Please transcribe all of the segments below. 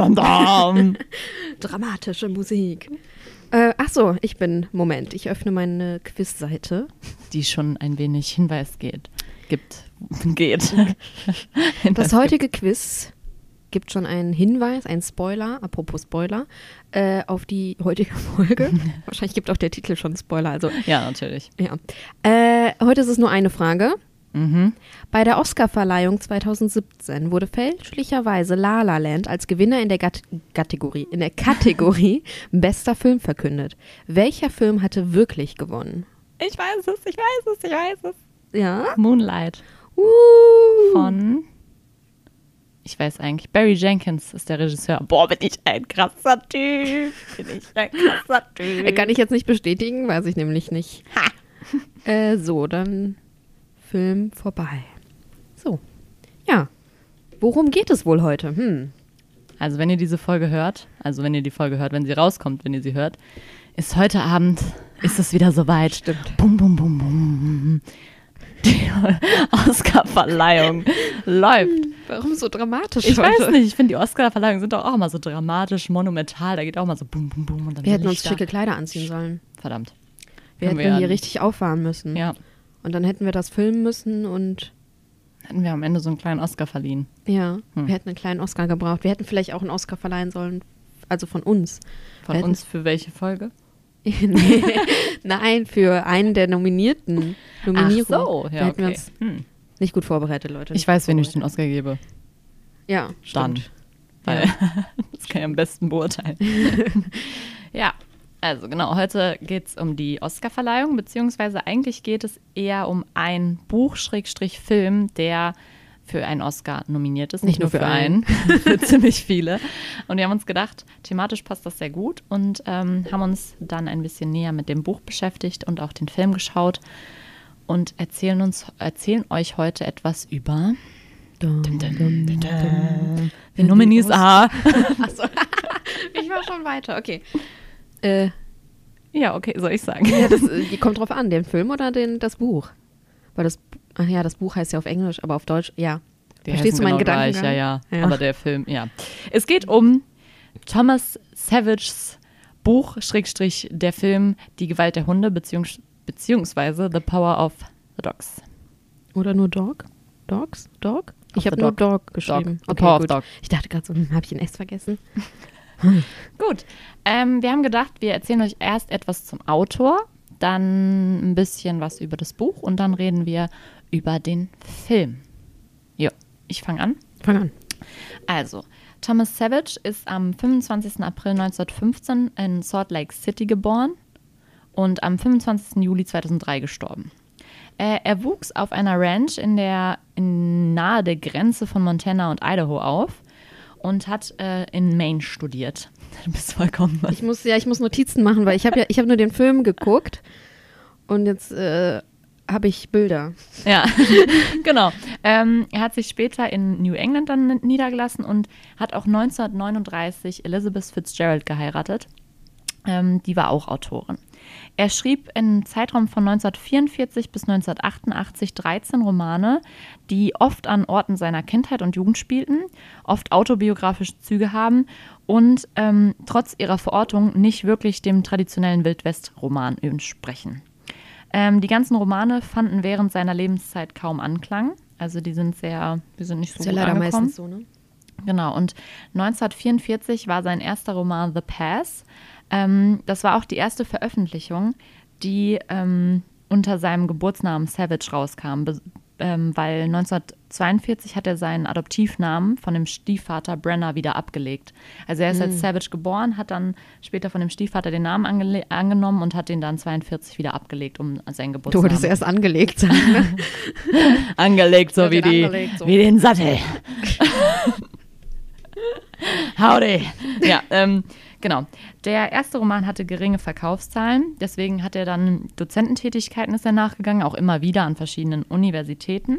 Dramatische Musik. Äh, ach so, ich bin, Moment, ich öffne meine Quizseite. Die schon ein wenig Hinweis geht. Gibt. Geht. das heutige Quiz gibt schon einen Hinweis, einen Spoiler, apropos Spoiler, äh, auf die heutige Folge. Wahrscheinlich gibt auch der Titel schon Spoiler. Also, ja, natürlich. Ja. Äh, heute ist es nur eine Frage. Mhm. Bei der Oscarverleihung 2017 wurde fälschlicherweise La La Land als Gewinner in der Gat Kategorie, in der Kategorie bester Film verkündet. Welcher Film hatte wirklich gewonnen? Ich weiß es, ich weiß es, ich weiß es. Ja? Moonlight. Uh. Von ich weiß eigentlich, Barry Jenkins ist der Regisseur. Boah, bin ich ein krasser Typ. Bin ich ein krasser Typ. Kann ich jetzt nicht bestätigen, weiß ich nämlich nicht. Ha. Äh, so, dann Film vorbei. So. Ja. Worum geht es wohl heute? Hm. Also, wenn ihr diese Folge hört, also wenn ihr die Folge hört, wenn sie rauskommt, wenn ihr sie hört, ist heute Abend, ist es wieder soweit. Stimmt. Bum, bum, bum, bum. Die Oscar-Verleihung läuft. Warum so dramatisch? Ich heute? weiß nicht, ich finde, die Oscar-Verleihungen sind doch auch immer so dramatisch, monumental. Da geht auch mal so bum, bum, bum. Und dann Wir hätten uns schicke Kleider anziehen sollen. Verdammt. Wir hätten wir hier richtig auffahren müssen. Ja, Und dann hätten wir das filmen müssen und hätten wir am Ende so einen kleinen Oscar verliehen. ja, Hm. wir hätten einen kleinen Oscar gebraucht. Wir hätten vielleicht auch einen Oscar verleihen sollen, also von uns. Von Wir hätten- uns für welche Folge? nee, nein, für einen der Nominierten. Nominierung. Ach so, Da ja, hätten wir okay. uns Hm. nicht gut vorbereitet, Leute. Ich weiß, wen ich den. Oscar gebe. Ja, Dann. stimmt. Weil das kann ich am besten beurteilen. ja, also genau, heute geht es um die Oscarverleihung, beziehungsweise eigentlich geht es eher um ein Buch-Film, der für einen Oscar nominiert ist. Nicht nur für einen. für ziemlich viele. Und wir haben uns gedacht, thematisch passt das sehr gut und ähm, haben uns dann ein bisschen näher mit dem Buch beschäftigt und auch den Film geschaut und erzählen uns, erzählen euch heute etwas über Dum, dum, dum, dum. den Nominees A. Achso, ich war schon weiter, okay. Äh, Ja, okay, soll ich sagen. ja, das äh, die kommt drauf an, den Film oder den, das Buch? Weil das, ach ja, das Buch heißt ja auf Englisch, aber auf Deutsch, ja. Die Verstehst du meinen genau gleich, Gedankengang? Ja, ja, Ja. Aber der Film, ja. Es geht um Thomas Savages Buch, Schrägstrich, der Film Die Gewalt der Hunde, beziehungs beziehungsweise The Power of the Dogs. Oder nur Dog? Dogs? Dog? Ich habe nur Dog. Dog geschrieben. The Power of gut. Dog. Ich dachte gerade so, hm, habe ich ein S vergessen? Gut, ähm, wir haben gedacht, wir erzählen euch erst etwas zum Autor, dann ein bisschen was über das Buch und dann reden wir über den Film. Jo, ich fange an. Fang an. Also, Thomas Savage ist am 25. April 1915 in Salt Lake City geboren und am 25. Juli 2003 gestorben. Äh, er wuchs auf einer Ranch in der in nahe der Grenze von Montana und Idaho auf und hat äh, in Maine studiert. Du bist vollkommen. Ich muss, ja, ich muss Notizen machen, weil ich habe ja, ich habe nur den Film geguckt und jetzt äh, habe ich Bilder. Ja, genau. Ähm, er hat sich später in New England dann niedergelassen und hat auch 1939 Elizabeth Fitzgerald geheiratet. Ähm, die war auch Autorin. Er schrieb im Zeitraum von 1944 bis 1988 13 Romane, die oft an Orten seiner Kindheit und Jugend spielten, oft autobiografische Züge haben und ähm, trotz ihrer Verortung nicht wirklich dem traditionellen Wildwest-Roman entsprechen. Ähm, die ganzen Romane fanden während seiner Lebenszeit kaum Anklang. Also die sind sehr, die sind nicht so Ist ja gut leider angekommen. meistens so, ne? Genau, und 1944 war sein erster Roman The Pass. Ähm, das war auch die erste Veröffentlichung, die ähm, unter seinem Geburtsnamen Savage rauskam, ähm, weil 1942 hat er seinen Adoptivnamen von dem Stiefvater Brenner wieder abgelegt. Also er ist als Savage geboren, hat dann später von dem Stiefvater den Namen angele- angenommen und hat den dann 42 wieder abgelegt, um seinen Du Geburtsnamen wolltest erst angelegt sein. Ne? angelegt, so wie, die, angelegt, so. wie den Sattel. Howdy. Ja, ähm, genau. Der erste Roman hatte geringe Verkaufszahlen, deswegen hat er dann Dozententätigkeiten ist er nachgegangen, auch immer wieder an verschiedenen Universitäten.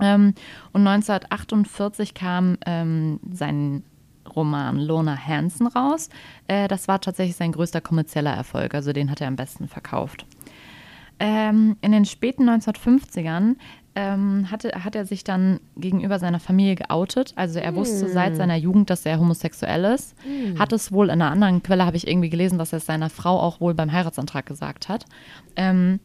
Ähm, und 1948 kam ähm, sein Roman Lona Hansen raus. Äh, das war tatsächlich sein größter kommerzieller Erfolg, also den hat er am besten verkauft. Ähm, in den späten 1950ern ähm, hatte, hat er sich dann gegenüber seiner Familie geoutet. Also er wusste mm. seit seiner Jugend, dass er homosexuell ist. Mm. Hat es wohl in einer anderen Quelle, habe ich irgendwie gelesen, dass er es seiner Frau auch wohl beim Heiratsantrag gesagt hat. Ähm,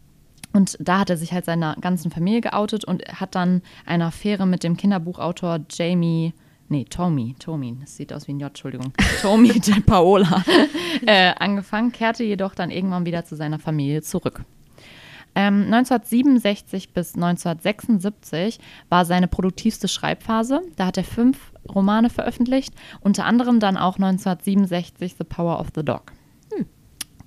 und da hat er sich halt seiner ganzen Familie geoutet und hat dann eine Affäre mit dem Kinderbuchautor Jamie nee, Tommy, Tommy, das sieht aus wie ein J, Entschuldigung, Tommy de Paola, äh, angefangen, kehrte jedoch dann irgendwann wieder zu seiner Familie zurück. Ähm, 1967 bis 1976 war seine produktivste Schreibphase. Da hat er fünf Romane veröffentlicht, unter anderem dann auch 1967 The Power of the Dog. Hm.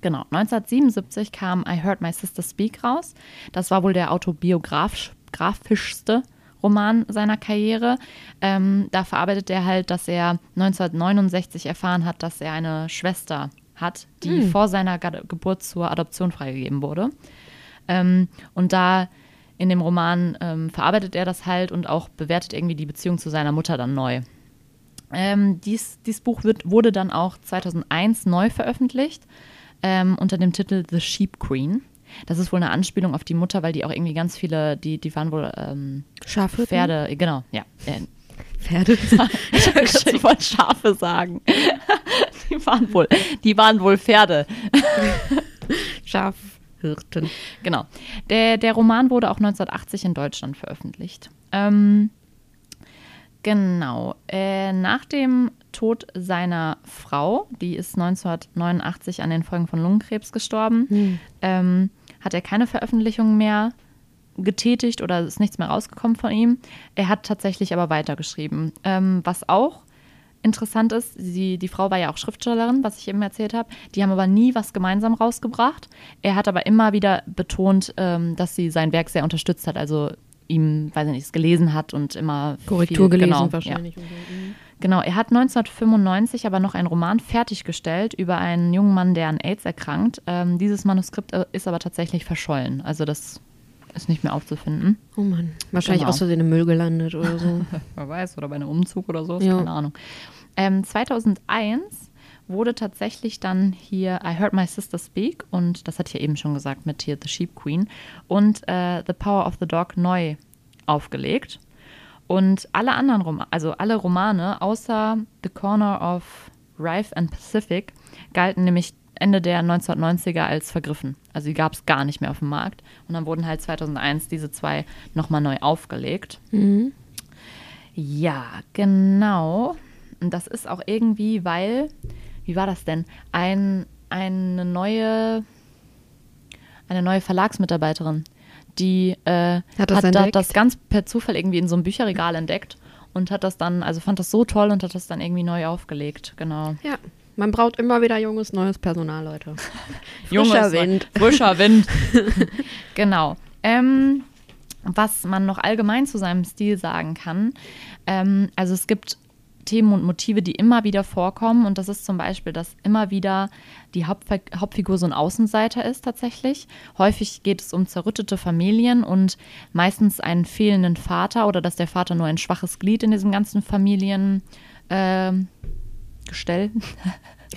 Genau, 1977 kam I Heard My Sister Speak raus. Das war wohl der autobiografischste Roman seiner Karriere. Ähm, da verarbeitet er halt, dass er 1969 erfahren hat, dass er eine Schwester hat, die hm. vor seiner Geburt zur Adoption freigegeben wurde. Ähm, und da in dem Roman ähm, verarbeitet er das halt und auch bewertet irgendwie die Beziehung zu seiner Mutter dann neu. Ähm, dies, dieses Buch wird, wurde dann auch 2001 neu veröffentlicht ähm, unter dem Titel The Sheep Queen. Das ist wohl eine Anspielung auf die Mutter, weil die auch irgendwie ganz viele, die, die waren wohl ähm, Schafe. Pferde, genau, ja. Äh, Pferde? ich wollte Schafe sagen. die waren wohl, die waren wohl Pferde. Schaf. Hirten. Genau. Der, der Roman wurde auch 1980 in Deutschland veröffentlicht. Ähm, genau. Äh, nach dem Tod seiner Frau, die ist 1989 an den Folgen von Lungenkrebs gestorben, hm. ähm, hat er keine Veröffentlichungen mehr getätigt oder ist nichts mehr rausgekommen von ihm. Er hat tatsächlich aber weitergeschrieben. Ähm, was auch interessant ist, sie, die Frau war ja auch Schriftstellerin, was ich eben erzählt habe. Die haben aber nie was gemeinsam rausgebracht. Er hat aber immer wieder betont, ähm, dass sie sein Werk sehr unterstützt hat. Also ihm, weiß ich nicht, es gelesen hat und immer Korrektur viel, gelesen genau, wahrscheinlich. Ja. Genau, er hat 1995 aber noch einen Roman fertiggestellt über einen jungen Mann, der an AIDS erkrankt. Ähm, dieses Manuskript äh, ist aber tatsächlich verschollen. Also das ist nicht mehr aufzufinden. Oh Mann. Wahrscheinlich genau. aus Versehen im Müll gelandet oder so. Wer weiß, oder bei einem Umzug oder so, ja. keine Ahnung. Ähm, 2001 wurde tatsächlich dann hier I Heard My Sister Speak und das hat hier eben schon gesagt mit hier The Sheep Queen und äh, The Power of the Dog neu aufgelegt. Und alle anderen Romane, also alle Romane außer The Corner of Rife and Pacific galten nämlich Ende der 1990er als vergriffen. Also die gab es gar nicht mehr auf dem Markt. Und dann wurden halt 2001 diese zwei nochmal neu aufgelegt. Mhm. Ja, genau. Und das ist auch irgendwie, weil, wie war das denn? Ein, eine neue, eine neue Verlagsmitarbeiterin, die äh, hat, das, hat da, das ganz per Zufall irgendwie in so einem Bücherregal entdeckt und hat das dann, also fand das so toll und hat das dann irgendwie neu aufgelegt, genau. Ja, man braucht immer wieder junges, neues Personal, Leute. Frischer Wind. Frischer Wind. genau. Ähm, was man noch allgemein zu seinem Stil sagen kann, ähm, also es gibt Themen und Motive, die immer wieder vorkommen. Und das ist zum Beispiel, dass immer wieder die Hauptf Hauptfigur so ein Außenseiter ist tatsächlich. Häufig geht es um zerrüttete Familien und meistens einen fehlenden Vater oder dass der Vater nur ein schwaches Glied in diesem ganzen Familiengestell. Äh,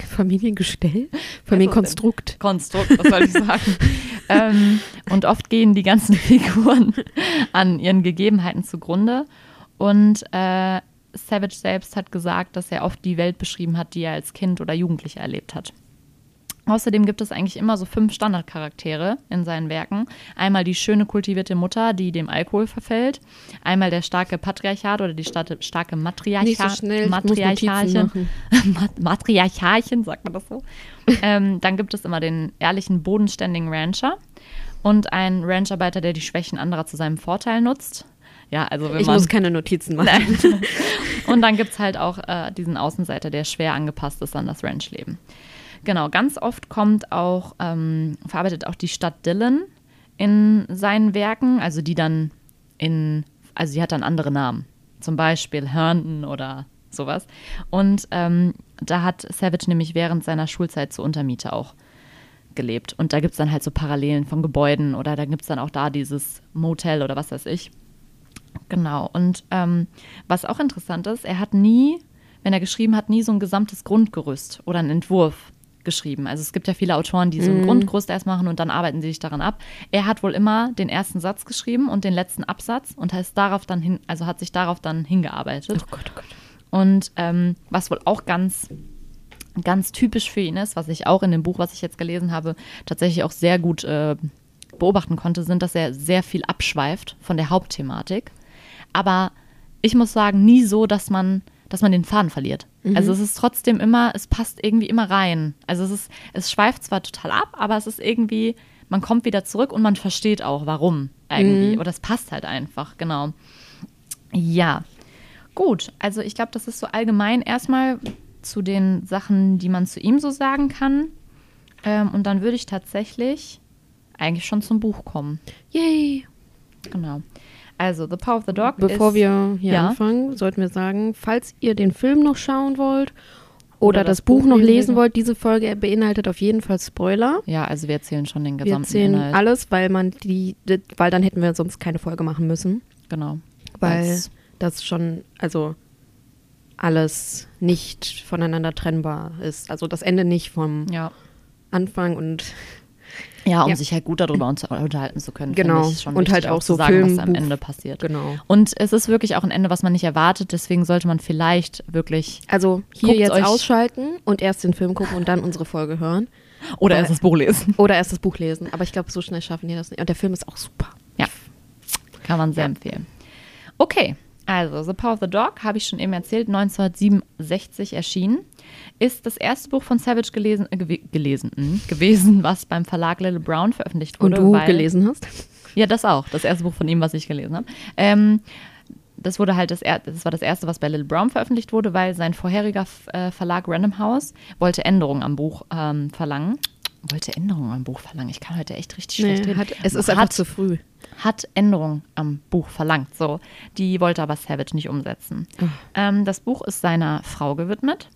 Familiengestell? Familienkonstrukt. Konstrukt, was soll ich sagen? ähm, und oft gehen die ganzen Figuren an ihren Gegebenheiten zugrunde. Und äh, Savage selbst hat gesagt, dass er oft die Welt beschrieben hat, die er als Kind oder Jugendlicher erlebt hat. Außerdem gibt es eigentlich immer so fünf Standardcharaktere in seinen Werken. Einmal die schöne kultivierte Mutter, die dem Alkohol verfällt. Einmal der starke Patriarchat oder die starke Matriarchat. So Matriarchalchen. Matriarchalchen, sagt man das so. ähm, dann gibt es immer den ehrlichen, bodenständigen Rancher und einen Rancharbeiter, der die Schwächen anderer zu seinem Vorteil nutzt. Ja, also wenn ich man, muss keine Notizen machen. und dann gibt es halt auch äh, diesen Außenseiter, der schwer angepasst ist an das Ranchleben. Genau, ganz oft kommt auch, ähm, verarbeitet auch die Stadt Dillon in seinen Werken, also die dann in, also sie hat dann andere Namen. Zum Beispiel Herndon oder sowas. Und ähm, da hat Savage nämlich während seiner Schulzeit zur Untermiete auch gelebt. Und da gibt es dann halt so Parallelen von Gebäuden oder da gibt es dann auch da dieses Motel oder was weiß ich. Genau. Und ähm, was auch interessant ist, er hat nie, wenn er geschrieben hat, nie so ein gesamtes Grundgerüst oder einen Entwurf geschrieben. Also es gibt ja viele Autoren, die so ein Mhm. Grundgerüst erst machen und dann arbeiten sie sich daran ab. Er hat wohl immer den ersten Satz geschrieben und den letzten Absatz und heißt darauf dann hin, also hat sich darauf dann hingearbeitet. Oh Gott, oh Gott. Und ähm, was wohl auch ganz, ganz typisch für ihn ist, was ich auch in dem Buch, was ich jetzt gelesen habe, tatsächlich auch sehr gut äh, beobachten konnte, sind, dass er sehr viel abschweift von der Hauptthematik. Aber ich muss sagen, nie so, dass man, dass man den Faden verliert. Also es ist trotzdem immer, es passt irgendwie immer rein. Also es ist, es schweift zwar total ab, aber es ist irgendwie, man kommt wieder zurück und man versteht auch, warum irgendwie. Oder es passt halt einfach, genau. Ja, gut. Also ich glaube, das ist so allgemein erstmal zu den Sachen, die man zu ihm so sagen kann. Ähm, und dann würde ich tatsächlich eigentlich schon zum Buch kommen. Yay. Genau. Also The Power of the Dog Bevor ist, wir hier Ja. anfangen, sollten wir sagen, falls ihr den Film noch schauen wollt oder, Oder das, das Buch noch lesen wollt. diese Folge beinhaltet auf jeden Fall Spoiler. Ja, also wir erzählen schon den Wir gesamten erzählen Inhalt. alles, weil man die, weil dann hätten wir sonst keine Folge machen müssen, Genau. weil Weil's- das schon, also alles nicht voneinander trennbar ist. Also das Ende nicht vom Ja. Anfang und Ja, um Ja. sich halt gut darüber unter unterhalten zu können. Genau. Und halt auch zu so sagen, was am Ende passiert. genau. Und es ist wirklich auch ein Ende, was man nicht erwartet. Deswegen sollte man vielleicht wirklich Also hier jetzt ausschalten und erst den Film gucken und dann unsere Folge hören. oder Weil- erst das Buch lesen. Oder erst das Buch lesen. Aber ich glaube, so schnell schaffen die das nicht. Und der Film ist auch super. Ja, kann man sehr Ja. empfehlen. Okay, also The Power of the Dog, habe ich schon eben erzählt, 1967 erschienen. Ist das erste Buch von Savage gelesen, äh, gelesen hm, gewesen, was beim Verlag Little Brown veröffentlicht Und wurde. du weil- gelesen hast? Ja, das auch. Das erste Buch von ihm, was ich gelesen habe. Ähm, das wurde halt das, das war das erste, was bei Little Brown veröffentlicht wurde, weil sein vorheriger äh, Verlag Random House wollte Änderungen am Buch ähm, verlangen. Wollte Änderungen am Buch verlangen. Ich kann heute echt richtig schlecht Nee, reden. hat, es ist Hat- einfach zu früh. hat Änderungen am Buch verlangt. So, die wollte aber Savage nicht umsetzen. Ähm, das Buch ist seiner Frau gewidmet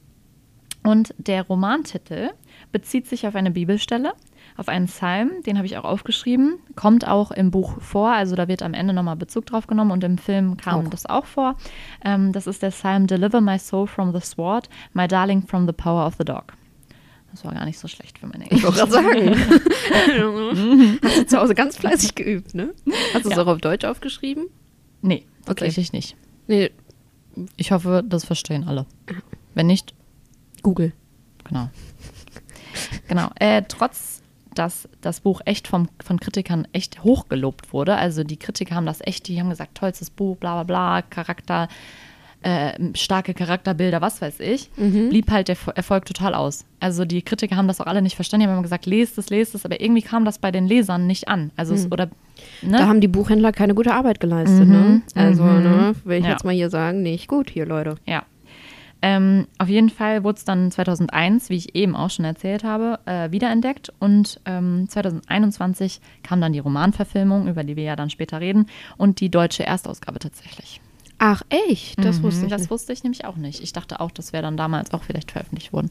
und der Romantitel bezieht sich auf eine Bibelstelle, auf einen Psalm, den habe ich auch aufgeschrieben, kommt auch im Buch vor, also da wird am Ende nochmal Bezug drauf genommen und im Film kam Auch. das auch vor. Ähm, das ist der Psalm Deliver my soul from the sword, my darling from the power of the dog. Das war gar nicht so schlecht für meine Ich wollte gerade sagen. Hast du zu Hause ganz fleißig geübt, ne? Hast du es Ja. auch auf Deutsch aufgeschrieben? Nee, tatsächlich nicht. Nee, Ich hoffe, das verstehen alle. Wenn nicht, Google. Genau. genau. Äh, trotz, dass das Buch echt vom, von Kritikern echt hochgelobt wurde, also die Kritiker haben das echt, die haben gesagt, tollstes Buch, bla bla bla, Charakter, äh, starke Charakterbilder, was weiß ich, blieb halt der Fo- Erfolg total aus. Also die Kritiker haben das auch alle nicht verstanden, die haben immer gesagt, lest es, lest es, aber irgendwie kam das bei den Lesern nicht an. Also es, oder, ne? Da haben die Buchhändler keine gute Arbeit geleistet, Mhm, ne? Also, mhm. ne, will ich Ja. jetzt mal hier sagen, nicht gut hier, Leute. Ja. Ähm, auf jeden Fall wurde es dann 2001, wie ich eben auch schon erzählt habe, äh, wiederentdeckt. Und ähm, 2021 kam dann die Romanverfilmung, über die wir ja dann später reden, und die deutsche Erstausgabe tatsächlich. Ach, echt? Das Mhm, wusste ich Das nicht. wusste ich nämlich auch nicht. Ich dachte auch, das wäre dann damals auch vielleicht veröffentlicht worden.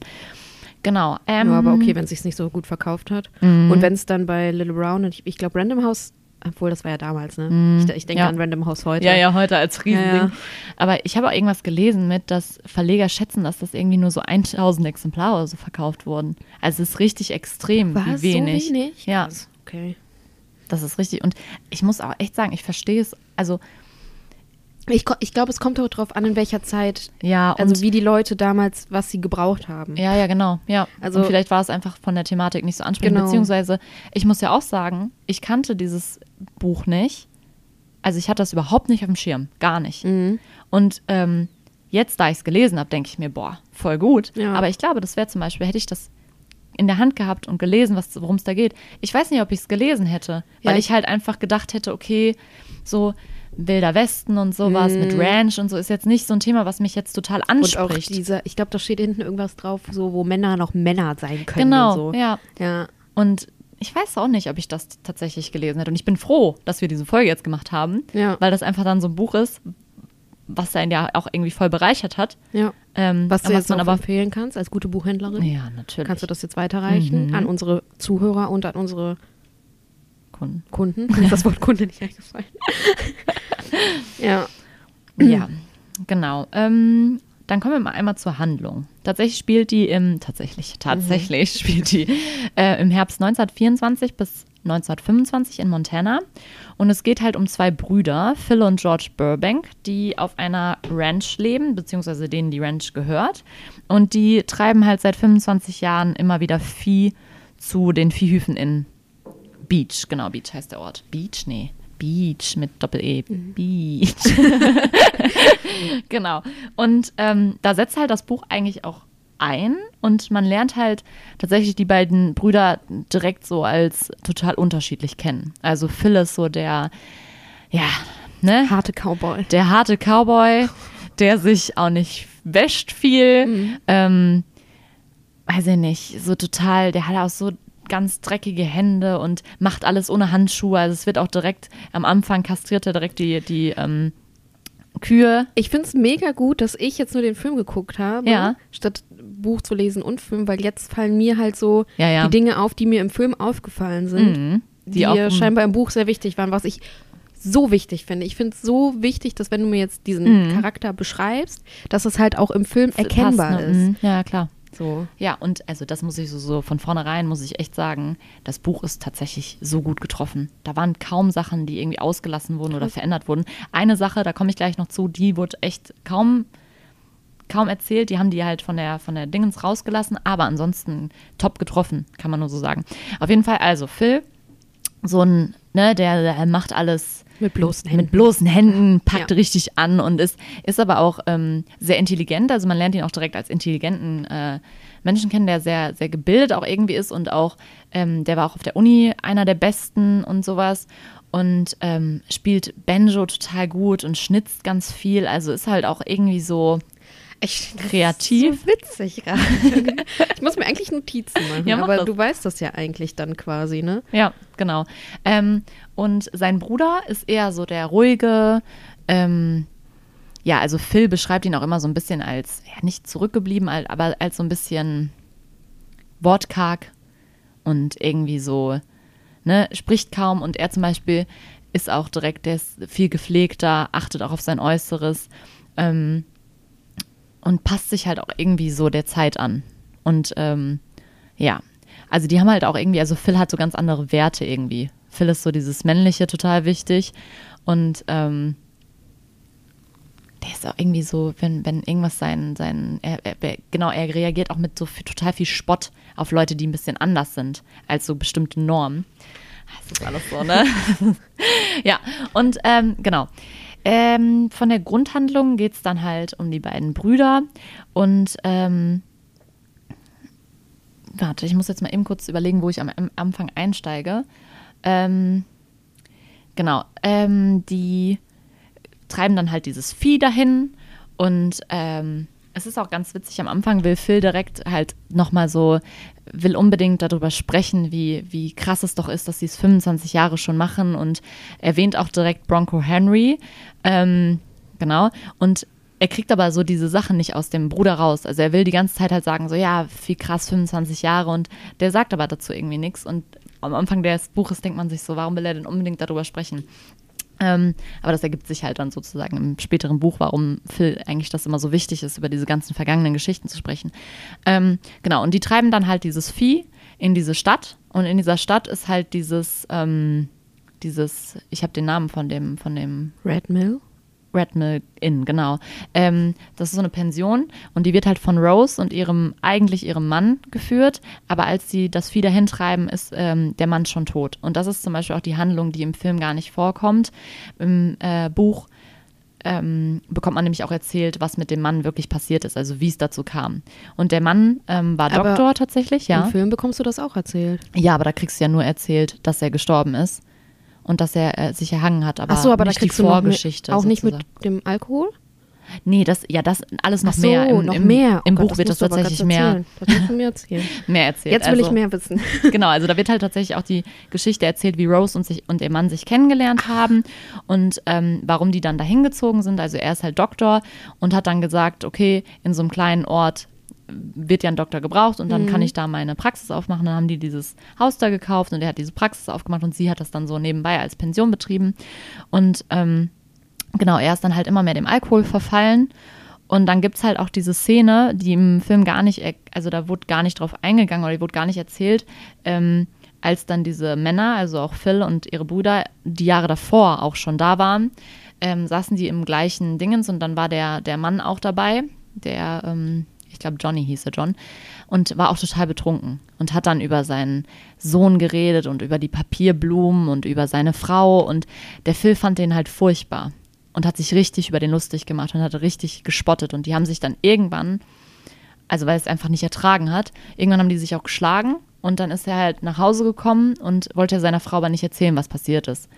Genau. Ähm, ja, aber okay, wenn es sich nicht so gut verkauft hat. Mhm. Und wenn es dann bei Little Brown und ich, ich glaube Random House, obwohl das war ja damals, ne? Ich, ich denke Mhm. Ja. an Random House heute. Ja, ja, heute als Riesending. Ja, ja. Aber ich habe auch irgendwas gelesen mit, dass Verleger schätzen, dass das irgendwie nur so 1000 Exemplare oder so verkauft wurden. Also es ist richtig extrem, War wie wenig. so wenig? Ja. Okay. das ist richtig. Und ich muss auch echt sagen, ich verstehe es. Also, Ich, ich glaube, es kommt auch drauf an, in welcher Zeit, ja, also wie die Leute damals, was sie gebraucht haben. ja, ja, genau. Ja. Also- und vielleicht war es einfach von der Thematik nicht so ansprechend. Genau. Beziehungsweise, ich muss ja auch sagen, ich kannte dieses Buch nicht. Also ich hatte das überhaupt nicht auf dem Schirm. Gar nicht. Mhm. Und ähm, jetzt, da ich es gelesen habe, denke ich mir, boah, voll gut. Ja. Aber ich glaube, das wäre zum Beispiel, hätte ich das in der Hand gehabt und gelesen, was- worum es da geht. Ich weiß nicht, ob ich es gelesen hätte, weil Ja, ich halt einfach gedacht hätte, okay, so Wilder Westen und sowas mit Ranch und so ist jetzt nicht so ein Thema, was mich jetzt total Mhm. Und auch anspricht. diese, ich glaube, da steht hinten irgendwas drauf, so wo Männer noch Männer sein können. genau, und so. ja. ja. Und ich weiß auch nicht, ob ich das tatsächlich gelesen hätte. Und ich bin froh, dass wir diese Folge jetzt gemacht haben, Ja. weil das einfach dann so ein Buch ist, was einen ja auch irgendwie voll bereichert hat. Ja. Ähm, Was du was jetzt man noch aber empfehlen kannst als gute Buchhändlerin. ja natürlich Kannst du das jetzt weiterreichen Mhm. an unsere Zuhörer und an unsere Kunden. Kunden? Mir ist das Wort Kunde nicht eingefallen. ja. Ja, genau. Ähm, dann kommen wir mal einmal zur Handlung. Tatsächlich spielt die im, tatsächlich, tatsächlich spielt die äh, im Herbst 1924 bis 1925 in Montana. Und es geht halt um zwei Brüder, Phil und George Burbank, die auf einer Ranch leben, beziehungsweise denen die Ranch gehört. Und die treiben halt seit 25 Jahren immer wieder Vieh zu den Viehhüfen in Beach. Genau, Beach heißt der Ort. Beach? Nee. Beach mit Doppel-E. Beach. genau. Und ähm, da setzt halt das Buch eigentlich auch ein und man lernt halt tatsächlich die beiden Brüder direkt so als total unterschiedlich kennen. Also Phil ist so der, ja, ne? Harte Cowboy. Der harte Cowboy, der sich auch nicht wäscht viel. Ähm, weiß ich nicht, so total, der hat auch so ganz dreckige Hände und macht alles ohne Handschuhe. Also es wird auch direkt am Anfang kastriert er direkt die, die ähm, Kühe. Ich finde es mega gut, dass ich jetzt nur den Film geguckt habe, Ja. statt Buch zu lesen und Film, weil jetzt fallen mir halt so Ja, ja. die Dinge auf, die mir im Film aufgefallen sind, Mhm. die, Die scheinbar im Buch sehr wichtig waren, was ich so wichtig finde. Ich finde es so wichtig, dass wenn du mir jetzt diesen Mhm. Charakter beschreibst, dass es halt auch im Film erkennbar Passt, ne? ist. Mhm. Ja, klar. So. Ja, und also das muss ich so, so von vornherein, muss ich echt sagen, das Buch ist tatsächlich so gut getroffen. Da waren kaum Sachen, die irgendwie ausgelassen wurden oder verändert wurden. Eine Sache, da komme ich gleich noch zu, die wurde echt kaum, kaum erzählt. Die haben die halt von der, von der Dingens rausgelassen, aber ansonsten top getroffen, kann man nur so sagen. Auf jeden Fall, also Phil, so ein, ne, der, der macht alles Mit bloßen Händen. mit bloßen Händen, packt Ja. richtig an und ist, ist aber auch ähm, sehr intelligent. Also man lernt ihn auch direkt als intelligenten äh, Menschen kennen, der sehr, sehr gebildet auch irgendwie ist und auch, ähm, der war auch auf der Uni einer der Besten und sowas und ähm, spielt Banjo total gut und schnitzt ganz viel. Also ist halt auch irgendwie so, Echt Kreativ. So witzig gerade. ich muss mir eigentlich Notizen machen, Ja, mach aber das. du weißt das ja eigentlich dann quasi, ne? Ja, genau. Ähm, und sein Bruder ist eher so der ruhige, ähm, ja, also Phil beschreibt ihn auch immer so ein bisschen als, ja, nicht zurückgeblieben, aber als so ein bisschen wortkarg und irgendwie so, ne, spricht kaum und er zum Beispiel ist auch direkt, der ist viel gepflegter, achtet auch auf sein Äußeres ähm, und passt sich halt auch irgendwie so der Zeit an. Und ähm, ja, also die haben halt auch irgendwie, also Phil hat so ganz andere Werte irgendwie. Phil ist so dieses Männliche total wichtig und ähm, der ist auch irgendwie so, wenn, wenn irgendwas sein, sein er, er, genau, er reagiert auch mit so viel, total viel Spott auf Leute, die ein bisschen anders sind als so bestimmte Normen. Das ist alles so, ne? ja, und ähm, genau. Ähm, von der Grundhandlung geht es dann halt um die beiden Brüder und ähm, warte, ich muss jetzt mal eben kurz überlegen, wo ich am, am Anfang einsteige. Ähm, genau, ähm, die treiben dann halt dieses Vieh dahin und ähm, es ist auch ganz witzig, am Anfang will Phil direkt halt nochmal so, will unbedingt darüber sprechen, wie, wie krass es doch ist, dass sie es 25 Jahre schon machen und erwähnt auch direkt Bronco Henry. Ähm, genau. Und er kriegt aber so diese Sachen nicht aus dem Bruder raus. Also er will die ganze Zeit halt sagen, so ja, wie krass, 25 Jahre und der sagt aber dazu irgendwie nichts. Und am Anfang des Buches denkt man sich so, warum will er denn unbedingt darüber sprechen? Ähm, aber das ergibt sich halt dann sozusagen im späteren Buch, warum Phil eigentlich das immer so wichtig ist, über diese ganzen vergangenen Geschichten zu sprechen. Ähm, genau, und die treiben dann halt dieses Vieh in diese Stadt und in dieser Stadt ist halt dieses, ähm, dieses, ich habe den Namen von dem, von dem Red Mill? Red Mill Inn, genau. Ähm, das ist so eine Pension und die wird halt von Rose und ihrem, eigentlich ihrem Mann geführt, aber als sie das Vieh dahin treiben, ist ähm, der Mann schon tot. Und das ist zum Beispiel auch die Handlung, die im Film gar nicht vorkommt. Im äh, Buch ähm, bekommt man nämlich auch erzählt, was mit dem Mann wirklich passiert ist, also wie es dazu kam. Und der Mann ähm, war Aber Doktor tatsächlich, ja. Im Film bekommst du das auch erzählt. Ja, aber da kriegst du ja nur erzählt, dass er gestorben ist und dass er äh, sich erhangen hat, aber, Ach so, aber da nicht die du noch Vorgeschichte. mit, auch nicht sozusagen. mit dem Alkohol? Nee, das, ja, das alles noch so, mehr. Im, noch im, mehr. Oh Im Gott, Buch wird das du aber tatsächlich mehr. Das musst du mir erzählen. mehr erzählt. Jetzt will also, ich mehr wissen. Genau, also da wird halt tatsächlich auch die Geschichte erzählt, wie Rose und, sich, und ihr Mann sich kennengelernt haben und ähm, warum die dann dahin gezogen sind. Also er ist halt Doktor und hat dann gesagt, okay, in so einem kleinen Ort wird ja ein Doktor gebraucht und dann kann ich da meine Praxis aufmachen. Dann haben die dieses Haus da gekauft und er hat diese Praxis aufgemacht und sie hat das dann so nebenbei als Pension betrieben. Und ähm, genau, er ist dann halt immer mehr dem Alkohol verfallen. Und dann gibt es halt auch diese Szene, die im Film gar nicht, also da wurde gar nicht drauf eingegangen oder die wurde gar nicht erzählt, ähm, als dann diese Männer, also auch Phil und ihre Brüder, die Jahre davor auch schon da waren, ähm, saßen die im gleichen Dingens und dann war der, der Mann auch dabei, der, ähm, glaube Johnny hieß er, John, und war auch total betrunken und hat dann über seinen Sohn geredet und über die Papierblumen und über seine Frau und der Phil fand den halt furchtbar und hat sich richtig über den lustig gemacht und hat richtig gespottet und die haben sich dann irgendwann, also weil es einfach nicht ertragen hat, irgendwann haben die sich auch geschlagen und dann ist er halt nach Hause gekommen und wollte seiner Frau aber nicht erzählen, was passiert ist.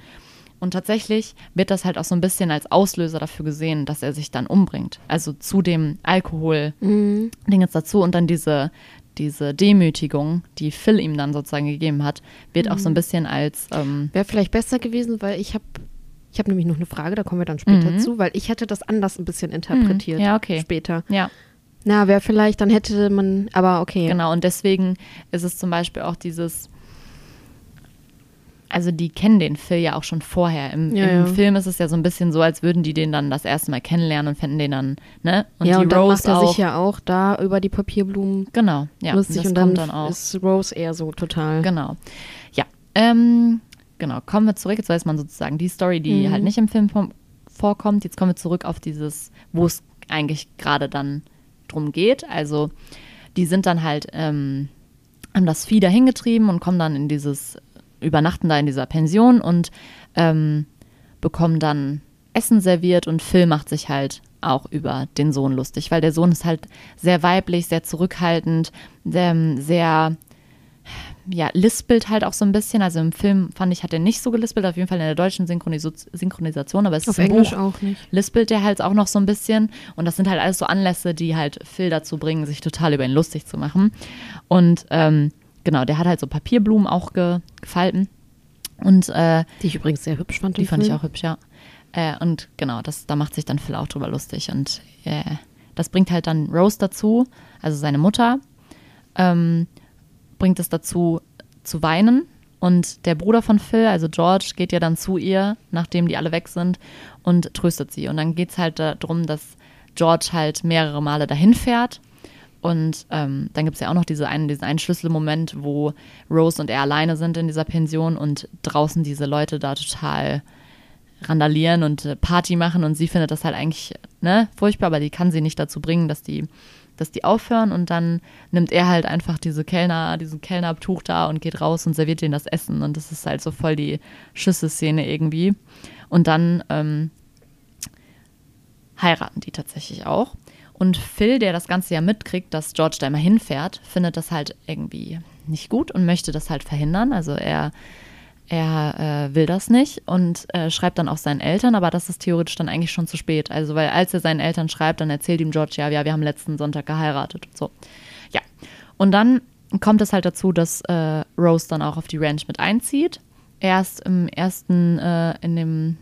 Und tatsächlich wird das halt auch so ein bisschen als Auslöser dafür gesehen, dass er sich dann umbringt. Also zu dem Alkohol Ding jetzt dazu und dann diese, diese Demütigung, die Phil ihm dann sozusagen gegeben hat, wird auch so ein bisschen als ähm, Wäre vielleicht besser gewesen, weil ich habe ich habe nämlich noch eine Frage, da kommen wir dann später Mhm. zu, weil ich hätte das anders ein bisschen interpretiert. Ja, okay. Später. ja Na, wäre vielleicht, dann hätte man, aber okay. Genau, und deswegen ist es zum Beispiel auch dieses, also die kennen den Phil ja auch schon vorher. Im, Ja, im ja. Film ist es ja so ein bisschen so, als würden die den dann das erste Mal kennenlernen und fänden den dann, ne? Und ja, die und dann Rose macht er auch. sich ja auch da über die Papierblumen genau, ja. lustig das und dann, kommt dann auch. ist Rose eher so total. Genau. Ja. Ähm, genau, kommen wir zurück. Jetzt weiß man sozusagen die Story, die Mhm. halt nicht im Film vorkommt. Jetzt kommen wir zurück auf dieses, wo es eigentlich gerade dann drum geht. Also, die sind dann halt, ähm, haben das Vieh dahin getrieben und kommen dann in dieses, übernachten da in dieser Pension und ähm, bekommen dann Essen serviert und Phil macht sich halt auch über den Sohn lustig, weil der Sohn ist halt sehr weiblich, sehr zurückhaltend, ähm, sehr ja, lispelt halt auch so ein bisschen. Also im Film fand ich, hat er nicht so gelispelt, auf jeden Fall in der deutschen Synchronis Synchronisation, aber es Auf ist Englisch Buch auch nicht. lispelt der halt auch noch so ein bisschen. Und das sind halt alles so Anlässe, die halt Phil dazu bringen, sich total über ihn lustig zu machen. Und ähm, genau, der hat halt so Papierblumen auch ge gefalten. Und äh, Die ich übrigens sehr hübsch fand. die fand ich auch hübsch, ja. Äh, und genau, das, da macht sich dann Phil auch drüber lustig. Und äh, das bringt halt dann Rose dazu, also seine Mutter, ähm, bringt es dazu zu weinen. Und der Bruder von Phil, also George, geht ja dann zu ihr, nachdem die alle weg sind, und tröstet sie. Und dann geht es halt darum, dass George halt mehrere Male dahin fährt. Und ähm, dann gibt es ja auch noch diese einen, diesen einen Schlüsselmoment, wo Rose und er alleine sind in dieser Pension und draußen diese Leute da total randalieren und äh, Party machen und sie findet das halt eigentlich ne, furchtbar, aber die kann sie nicht dazu bringen, dass die, dass die aufhören und dann nimmt er halt einfach diese Kellner, diesen Kellnertuch da und geht raus und serviert denen das Essen und das ist halt so voll die Schüsse-Szene irgendwie. Und dann ähm, heiraten die tatsächlich auch. Und Phil, der das Ganze ja mitkriegt, dass George da immer hinfährt, findet das halt irgendwie nicht gut und möchte das halt verhindern. Also er, er äh, will das nicht und äh, schreibt dann auch seinen Eltern, aber das ist theoretisch dann eigentlich schon zu spät. Also weil als er seinen Eltern schreibt, dann erzählt ihm George, ja, ja wir haben letzten Sonntag geheiratet und so. Ja. Und dann kommt es halt dazu, dass äh, Rose dann auch auf die Ranch mit einzieht. Erst im ersten, äh, in dem,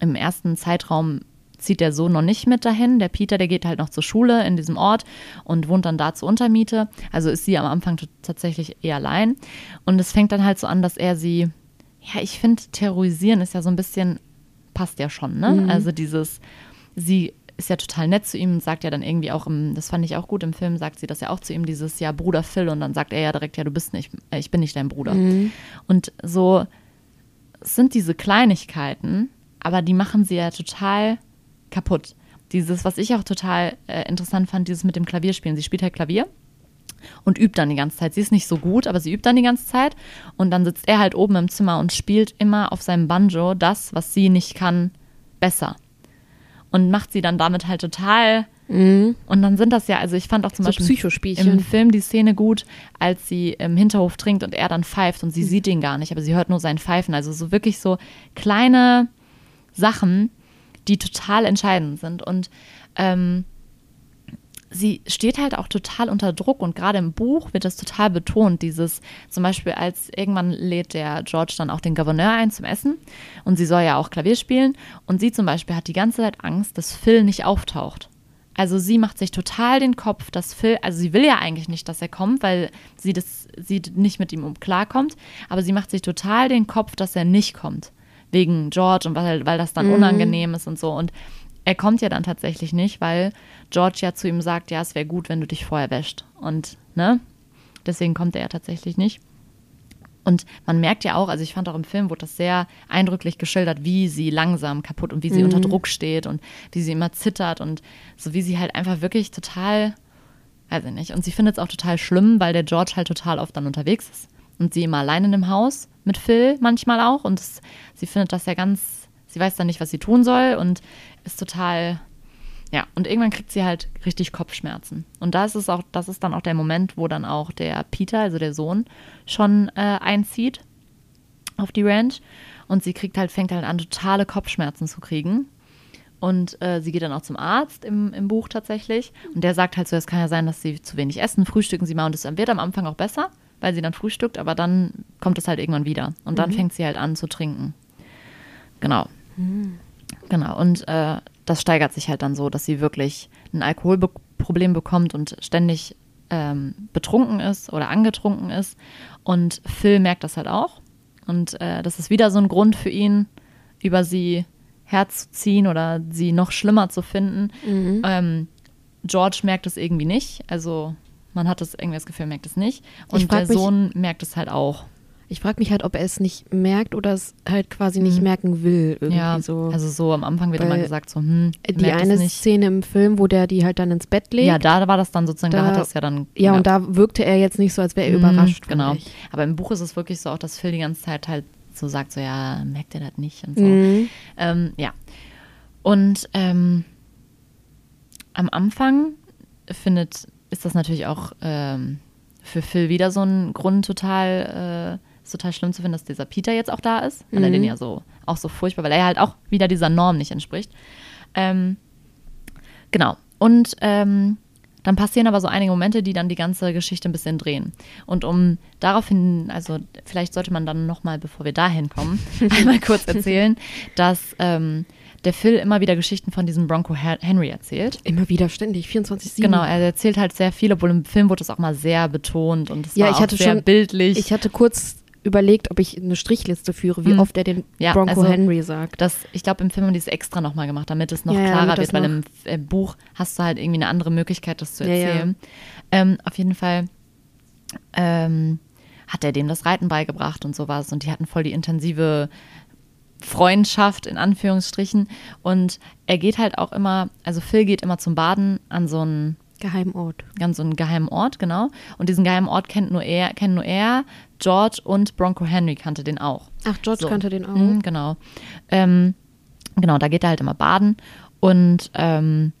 im ersten Zeitraum zieht der Sohn noch nicht mit dahin. Der Peter, der geht halt noch zur Schule in diesem Ort und wohnt dann da zur Untermiete. Also ist sie am Anfang tatsächlich eher allein. Und es fängt dann halt so an, dass er sie, ja, ich finde, terrorisieren ist ja so ein bisschen, passt ja schon, ne? Also dieses, sie ist ja total nett zu ihm und sagt ja dann irgendwie auch im, das fand ich auch gut im Film, sagt sie das ja auch zu ihm, dieses ja Bruder Phil und dann sagt er ja direkt, ja, du bist nicht, äh, ich bin nicht dein Bruder. Und so es sind diese Kleinigkeiten, aber die machen sie ja total kaputt. Dieses, was ich auch total äh, interessant fand, dieses mit dem Klavierspielen. Sie spielt halt Klavier und übt dann die ganze Zeit. Sie ist nicht so gut, aber sie übt dann die ganze Zeit. Und dann sitzt er halt oben im Zimmer und spielt immer auf seinem Banjo das, was sie nicht kann, besser. Und macht sie dann damit halt total. Und dann sind das ja, also ich fand auch zum So Beispiel im Film die Szene gut, als sie im Hinterhof trinkt und er dann pfeift und sie sieht ihn gar nicht, aber sie hört nur sein Pfeifen. Also so wirklich so kleine Sachen, die total entscheidend sind. Und ähm, sie steht halt auch total unter Druck und gerade im Buch wird das total betont, dieses zum Beispiel als irgendwann lädt der George dann auch den Gouverneur ein zum Essen und sie soll ja auch Klavier spielen und sie zum Beispiel hat die ganze Zeit Angst, dass Phil nicht auftaucht. Also sie macht sich total den Kopf, dass Phil, also sie will ja eigentlich nicht, dass er kommt, weil sie das, sie nicht mit ihm klarkommt, aber sie macht sich total den Kopf, dass er nicht kommt. Wegen George und weil, weil das dann Mhm. unangenehm ist und so. Und er kommt ja dann tatsächlich nicht, weil George ja zu ihm sagt, ja, es wäre gut, wenn du dich vorher wäscht. Und, ne? Deswegen kommt er ja tatsächlich nicht. Und man merkt ja auch, also ich fand auch im Film wurde das sehr eindrücklich geschildert, wie sie langsam kaputt und wie sie unter Druck steht und wie sie immer zittert und so wie sie halt einfach wirklich total, weiß ich nicht. Und sie findet es auch total schlimm, weil der George halt total oft dann unterwegs ist. Und sie immer allein in dem Haus mit Phil manchmal auch. Und es, sie findet das ja ganz, sie weiß dann nicht, was sie tun soll und ist total, ja. Und irgendwann kriegt sie halt richtig Kopfschmerzen. Und da ist auch, das ist dann auch der Moment, wo dann auch der Peter, also der Sohn, schon äh, einzieht auf die Ranch. Und sie kriegt halt, fängt halt an, totale Kopfschmerzen zu kriegen. Und äh, sie geht dann auch zum Arzt im, im Buch tatsächlich. Und der sagt halt so, es kann ja sein, dass sie zu wenig essen, frühstücken sie mal. Und es wird am Anfang auch besser, weil sie dann frühstückt, aber dann kommt es halt irgendwann wieder. Und dann fängt sie halt an zu trinken. Genau. Genau. Und äh, das steigert sich halt dann so, dass sie wirklich ein Alkoholproblem bekommt und ständig ähm, betrunken ist oder angetrunken ist. Und Phil merkt das halt auch. Und äh, das ist wieder so ein Grund für ihn, über sie herzuziehen oder sie noch schlimmer zu finden. Ähm, George merkt es irgendwie nicht. Also man hat das irgendwie das Gefühl, er merkt es nicht. Und der mich- Sohn merkt es halt auch. Ich frage mich halt, ob er es nicht merkt oder es halt quasi nicht merken will. Irgendwie Mhm. Ja, so. also so am Anfang wird Weil immer gesagt, so, hm, die eine. Szene im Film, wo der die halt dann ins Bett legt. Ja, da war das dann sozusagen, da, Da- hat er es ja dann. Ja, und da wirkte er jetzt nicht so, als wäre er überrascht. fand Genau. ich. Aber im Buch ist es wirklich so auch, dass Phil die ganze Zeit halt so sagt, so, ja, merkt er das nicht und so. Mhm. Ähm, ja. Und ähm, am Anfang findet, ist das natürlich auch ähm, für Phil wieder so ein Grund total, äh, ist total schlimm zu finden, dass dieser Peter jetzt auch da ist, weil er den ja so auch so furchtbar, weil er halt auch wieder dieser Norm nicht entspricht. Ähm, genau. Und ähm, dann passieren aber so einige Momente, die dann die ganze Geschichte ein bisschen drehen. Und um daraufhin, also vielleicht sollte man dann nochmal, bevor wir dahin kommen, einmal kurz erzählen, dass ähm, der Phil immer wieder Geschichten von diesem Bronco Hen- Henry erzählt. Immer wieder ständig, 24-7. Genau, er erzählt halt sehr viel, obwohl im Film wurde es auch mal sehr betont und es Ja, war ich auch hatte sehr schon- bildlich. Ich hatte kurz überlegt, ob ich eine Strichliste führe, wie Hm. oft er den Ja, Bronco also Henry sagt. Das, ich glaube, im Film haben die es extra nochmal gemacht, damit es noch Ja, klarer wird, das weil im äh, Buch hast du halt irgendwie eine andere Möglichkeit, das zu erzählen. Ähm, auf jeden Fall ähm, hat er dem das Reiten beigebracht und sowas und die hatten voll die intensive Freundschaft in Anführungsstrichen und er geht halt auch immer, also Phil geht immer zum Baden an so einen Geheimort. ganz so einen geheimen Ort, genau. Und diesen geheimen Ort kennt nur er, kennen nur er, George und Bronco Henry kannte den auch. Ach, George So. kannte den auch. Mhm, genau. Ähm, genau, da geht er halt immer baden. Und ähm,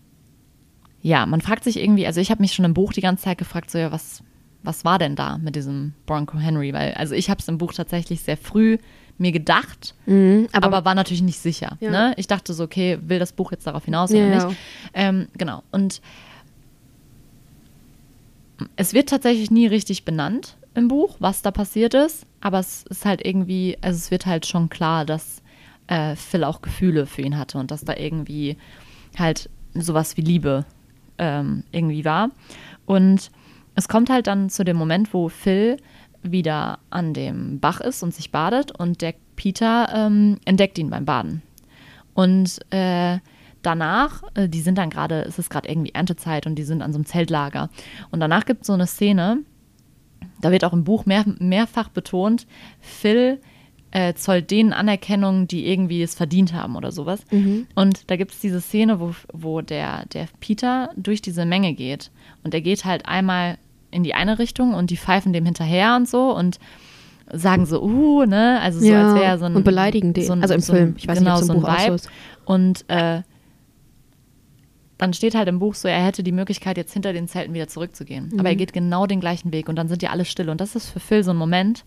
ja, man fragt sich irgendwie, also ich habe mich schon im Buch die ganze Zeit gefragt, so ja, was, was war denn da mit diesem Bronco Henry? Weil, also ich habe es im Buch tatsächlich sehr früh mir gedacht, Mhm, aber, aber, war natürlich nicht sicher. Ja. Ne? Ich dachte so, okay, will das Buch jetzt darauf hinaus Ja, oder ja. nicht? Ähm, genau. Und es wird tatsächlich nie richtig benannt im Buch, was da passiert ist, aber es ist halt irgendwie, also es wird halt schon klar, dass äh, Phil auch Gefühle für ihn hatte und dass da irgendwie halt sowas wie Liebe ähm, irgendwie war. Und es kommt halt dann zu dem Moment, wo Phil wieder an dem Bach ist und sich badet und der Peter ähm, entdeckt ihn beim Baden. Und äh, danach, äh, die sind dann gerade, es ist gerade irgendwie Erntezeit und die sind an so einem Zeltlager. Und danach gibt es so eine Szene, da wird auch im Buch mehr, mehrfach betont, Phil äh, zollt denen Anerkennung, die irgendwie es verdient haben oder sowas. Und da gibt es diese Szene, wo, wo der, der Peter durch diese Menge geht. Und er geht halt einmal in die eine Richtung und die pfeifen dem hinterher und so und sagen so, uh, ne? Also so, Ja, als wäre er so ein. und beleidigen den. So ein, Also im so ein, Film. Ich weiß nicht, genau, ob es im so ein Buch Vibe. ist. Und äh, dann steht halt im Buch so, er hätte die Möglichkeit, jetzt hinter den Zelten wieder zurückzugehen. Mhm. Aber er geht genau den gleichen Weg und dann sind ja alle still. Und das ist für Phil so ein Moment,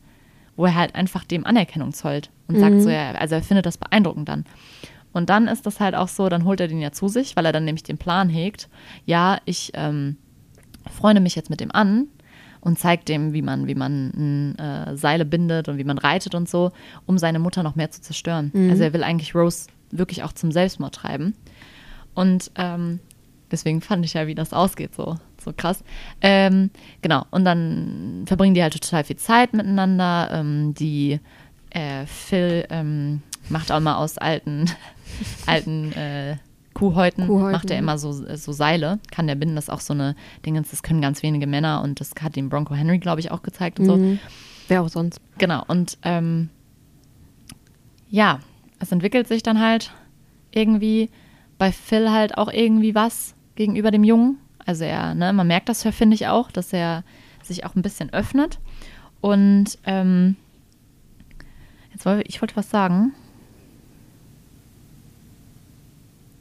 wo er halt einfach dem Anerkennung zollt und sagt Mhm. so, ja, also er findet das beeindruckend dann. Und dann ist das halt auch so, dann holt er den ja zu sich, weil er dann nämlich den Plan hegt, ja, ich ähm, freunde mich jetzt mit dem an und zeigt dem, wie man, wie man äh, Seile bindet und wie man reitet und so, um seine Mutter noch mehr zu zerstören. Mhm. Also er will eigentlich Rose wirklich auch zum Selbstmord treiben. Und ähm, deswegen fand ich ja, wie das ausgeht, so, so krass. Ähm, genau, und dann verbringen die halt total viel Zeit miteinander. Ähm, die äh, Phil ähm, macht auch mal aus alten, alten äh, Kuhhäuten, Kuhhäuten, macht er immer so, so Seile, kann der binden. Das ist auch so eine Dingens, das können ganz wenige Männer und das hat ihm Bronco Henry, glaube ich, auch gezeigt und so. Mhm. Wer auch sonst. Genau, und ähm, ja, es entwickelt sich dann halt irgendwie bei Phil halt auch irgendwie was gegenüber dem Jungen. Also er, ne, man merkt das, finde ich auch, dass er sich auch ein bisschen öffnet. Und ähm, jetzt wollte ich wollte was sagen.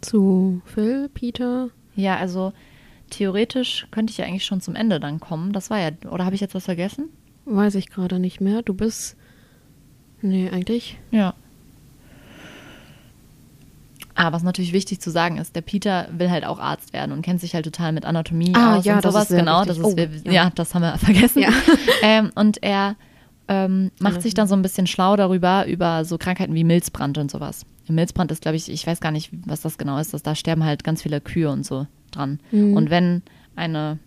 Zu Phil, Peter. Ja, also theoretisch könnte ich ja eigentlich schon zum Ende dann kommen. Das war ja, oder habe ich jetzt was vergessen? Weiß ich gerade nicht mehr. Du bist. Nee, eigentlich. Ja. Ah, was natürlich wichtig zu sagen ist, der Peter will halt auch Arzt werden und kennt sich halt total mit Anatomie Ah, aus ja, und das sowas. genau, wichtig. das ist, Oh, wir, ja. ja. das haben wir vergessen. Ja. ähm, und er ähm, macht sich dann so ein bisschen schlau darüber, über so Krankheiten wie Milzbrand und sowas. Milzbrand ist, glaube ich, ich weiß gar nicht, was das genau ist, dass da sterben halt ganz viele Kühe und so dran. Mhm. Und wenn eine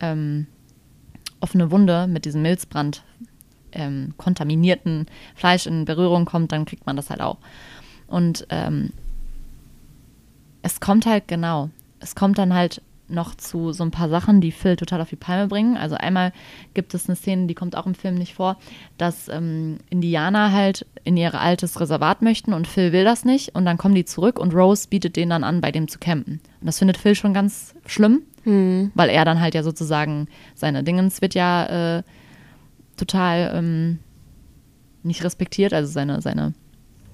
ähm, offene Wunde mit diesem Milzbrand ähm, kontaminierten Fleisch in Berührung kommt, dann kriegt man das halt auch. Und ähm, es kommt halt genau, es kommt dann halt noch zu so ein paar Sachen, die Phil total auf die Palme bringen. Also einmal gibt es eine Szene, die kommt auch im Film nicht vor, dass ähm, Indianer halt in ihr altes Reservat möchten und Phil will das nicht und dann kommen die zurück und Rose bietet denen dann an, bei dem zu campen. Und das findet Phil schon ganz schlimm, Hm. weil er dann halt ja sozusagen seine Dingens wird ja äh, total ähm, nicht respektiert, also seine, seine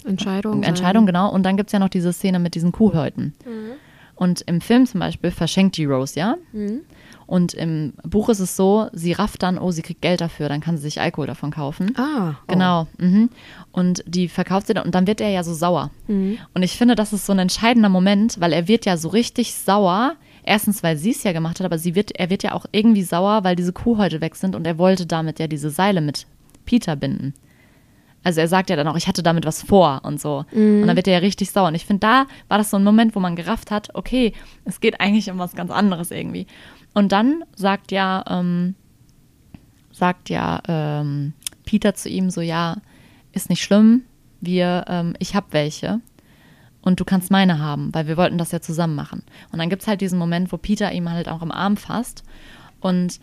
Entscheidung. Entscheidung, genau. Und dann gibt es ja noch diese Szene mit diesen Kuhhäuten. Und im Film zum Beispiel verschenkt die Rose, ja? Mhm. Und im Buch ist es so, sie rafft dann, oh, sie kriegt Geld dafür, dann kann sie sich Alkohol davon kaufen. Ah, oh. Genau. Mhm. Und die verkauft sie dann und dann wird er ja so sauer. Mhm. Und ich finde, das ist so ein entscheidender Moment, weil er wird ja so richtig sauer. Erstens, weil sie es ja gemacht hat, aber sie wird, er wird ja auch irgendwie sauer, weil diese Kuhhäute weg sind und er wollte damit ja diese Seile mit Peter binden. Also er sagt ja dann auch, ich hatte damit was vor und so. Und dann wird er ja richtig sauer. Und ich finde, da war das so ein Moment, wo man gerafft hat, okay, es geht eigentlich um was ganz anderes irgendwie. Und dann sagt ja, ähm, sagt ja ähm, Peter zu ihm so, ja, ist nicht schlimm, wir, ähm, ich habe welche und du kannst meine haben, weil wir wollten das ja zusammen machen. Und dann gibt es halt diesen Moment, wo Peter ihm halt auch am Arm fasst und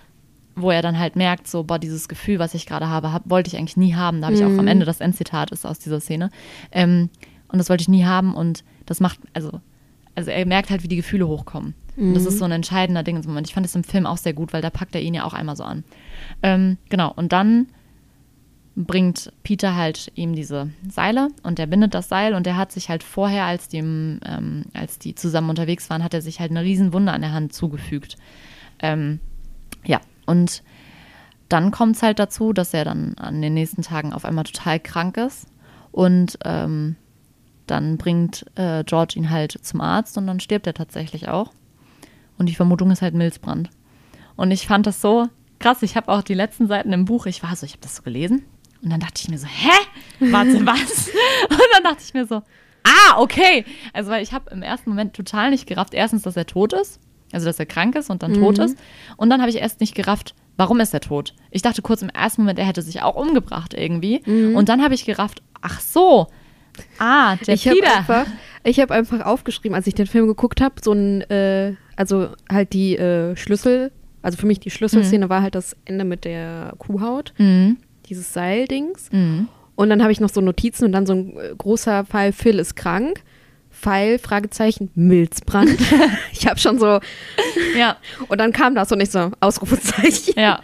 wo er dann halt merkt, so, boah, dieses Gefühl, was ich gerade habe, hab, wollte ich eigentlich nie haben. Da habe ich auch am Ende das Endzitat ist aus dieser Szene. Ähm, und das wollte ich nie haben und das macht, also, also er merkt halt, wie die Gefühle hochkommen. Und das ist so ein entscheidender Ding im Moment. Ich fand es im Film auch sehr gut, weil da packt er ihn ja auch einmal so an. Ähm, genau, und dann bringt Peter halt ihm diese Seile und er bindet das Seil und er hat sich halt vorher, als die, ähm, als die zusammen unterwegs waren, hat er sich halt eine Riesenwunde an der Hand zugefügt. Ähm, ja, und dann kommt es halt dazu, dass er dann an den nächsten Tagen auf einmal total krank ist und ähm, dann bringt äh, George ihn halt zum Arzt und dann stirbt er tatsächlich auch. Und die Vermutung ist halt Milzbrand. Und ich fand das so krass. Ich habe auch die letzten Seiten im Buch, ich war so, ich habe das so gelesen. Und dann dachte ich mir so, hä? Warte, was? Und dann dachte ich mir so, ah, okay. Also, weil ich habe im ersten Moment total nicht gerafft, erstens, dass er tot ist. Also, dass er krank ist und dann tot ist. Und dann habe ich erst nicht gerafft, warum ist er tot? Ich dachte kurz im ersten Moment, er hätte sich auch umgebracht irgendwie. Und dann habe ich gerafft, ach so. Ah, der ich habe Peter. einfach, ich hab einfach aufgeschrieben, als ich den Film geguckt habe, so ein, äh, also halt die äh, Schlüssel, also für mich die Schlüsselszene war halt das Ende mit der Kuhhaut, Mhm. dieses Seildings. Mhm. Und dann habe ich noch so Notizen und dann so ein äh, großer Fall, Phil ist krank. Pfeil, Fragezeichen, Milzbrand. ich habe schon so, Ja, und dann kam das und ich so, Ausrufezeichen. Ja.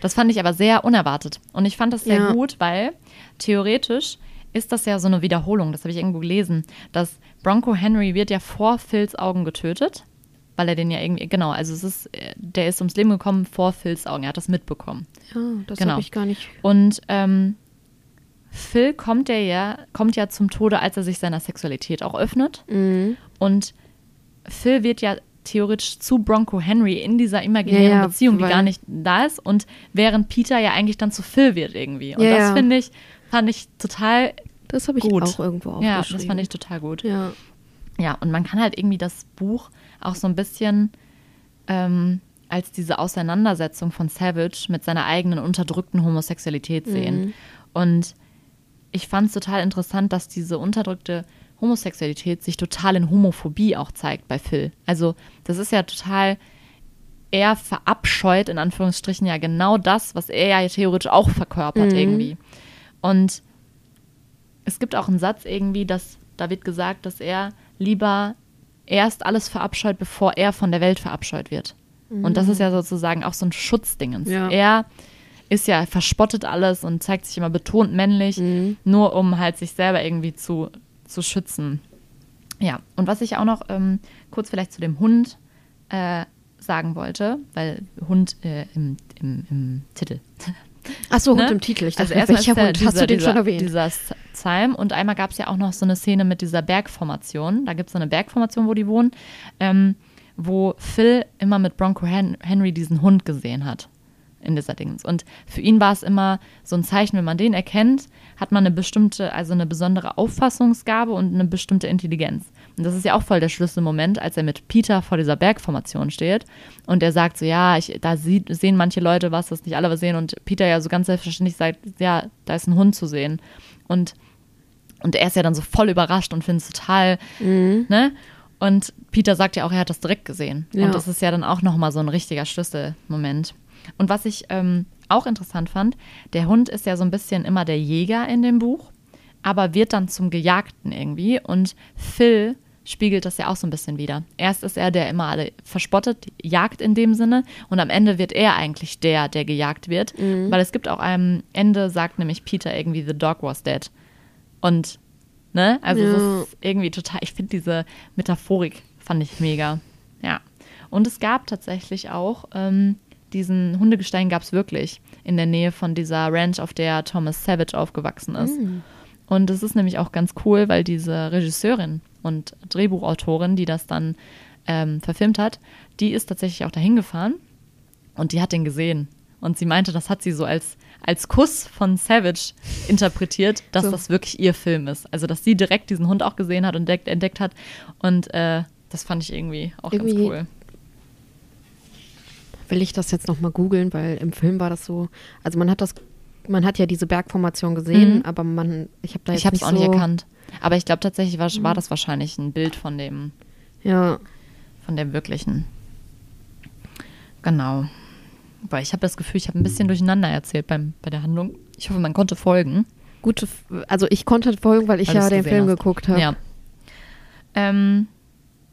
Das fand ich aber sehr unerwartet. Und ich fand das sehr Ja. gut, weil theoretisch ist das ja so eine Wiederholung, das habe ich irgendwo gelesen, dass Bronco Henry wird ja vor Phils Augen getötet, weil er den ja irgendwie, genau, also es ist, äh, der ist ums Leben gekommen vor Phils Augen, er hat das mitbekommen. Ja, das Genau. habe ich gar nicht. Und ähm, Phil kommt ja, ja, kommt ja zum Tode, als er sich seiner Sexualität auch öffnet. Mhm. Und Phil wird ja theoretisch zu Bronco Henry in dieser imaginären Ja, ja, Beziehung, die gar nicht da ist. Und während Peter ja eigentlich dann zu Phil wird irgendwie. Und Ja, das finde ich, fand ich total Das habe ich gut. auch irgendwo aufgeschrieben. Ja, das fand ich total gut. Ja. Ja, und man kann halt irgendwie das Buch auch so ein bisschen ähm, als diese Auseinandersetzung von Savage mit seiner eigenen unterdrückten Homosexualität sehen. Und ich fand es total interessant, dass diese unterdrückte Homosexualität sich total in Homophobie auch zeigt bei Phil. Also das ist ja total, er verabscheut in Anführungsstrichen ja genau das, was er ja theoretisch auch verkörpert irgendwie. Und es gibt auch einen Satz irgendwie, dass da wird gesagt, dass er lieber erst alles verabscheut, bevor er von der Welt verabscheut wird. Und das ist ja sozusagen auch so ein Schutzdingens. Ja. Er ist ja, verspottet alles und zeigt sich immer betont männlich, nur um halt sich selber irgendwie zu, zu schützen. Ja, und was ich auch noch ähm, kurz vielleicht zu dem Hund äh, sagen wollte, weil Hund äh, im, im, im Titel. Ach so, Hund Ne? im Titel. Ich also dachte, erstmal welcher Hund? dieser, Hast du den dieser, schon erwähnt? Dieser Psalm und einmal gab es ja auch noch so eine Szene mit dieser Bergformation. Da gibt es so eine Bergformation, wo die wohnen, ähm, wo Phil immer mit Bronco Hen Henry diesen Hund gesehen hat in dieser Dings. Und für ihn war es immer so ein Zeichen, wenn man den erkennt, hat man eine bestimmte, also eine besondere Auffassungsgabe und eine bestimmte Intelligenz. Und das ist ja auch voll der Schlüsselmoment, als er mit Peter vor dieser Bergformation steht und er sagt so, ja, ich, da sieht, sehen manche Leute was, das nicht alle was sehen und Peter ja so ganz selbstverständlich sagt, ja, da ist ein Hund zu sehen. Und, und er ist ja dann so voll überrascht und findet es total, ne? Und Peter sagt ja auch, er hat das direkt gesehen. Ja. Und das ist ja dann auch nochmal so ein richtiger Schlüsselmoment. Und was ich ähm, auch interessant fand, der Hund ist ja so ein bisschen immer der Jäger in dem Buch, aber wird dann zum Gejagten irgendwie. Und Phil spiegelt das ja auch so ein bisschen wieder. Erst ist er der immer alle verspottet, jagt in dem Sinne und am Ende wird er eigentlich der, der gejagt wird. Weil es gibt auch am Ende, sagt nämlich Peter irgendwie, the dog was dead. Und, ne, also Ja. es ist irgendwie total, ich finde diese Metaphorik, fand ich mega. Ja. Und es gab tatsächlich auch, ähm, diesen Hundegestein gab es wirklich in der Nähe von dieser Ranch, auf der Thomas Savage aufgewachsen ist. Und es ist nämlich auch ganz cool, weil diese Regisseurin und Drehbuchautorin, die das dann ähm, verfilmt hat, die ist tatsächlich auch dahin gefahren und die hat den gesehen. Und sie meinte, das hat sie so als, als Kuss von Savage interpretiert, dass So. das wirklich ihr Film ist. Also, dass sie direkt diesen Hund auch gesehen hat und entdeckt, entdeckt hat. Und äh, das fand ich irgendwie auch ganz Irgendwie- cool. Will ich das jetzt nochmal googeln, weil im Film war das so, also man hat das, man hat ja diese Bergformation gesehen, Mhm. aber man, ich habe da jetzt Ich habe es nicht auch nicht so, erkannt. Aber ich glaube tatsächlich war, war das wahrscheinlich ein Bild von dem, Ja, von dem wirklichen. Genau. Weil ich habe das Gefühl, ich habe ein bisschen durcheinander erzählt beim, bei der Handlung. Ich hoffe, man konnte folgen. gute, also ich konnte folgen, weil ich Weil ja den Film hast. geguckt habe. Ja. Ähm,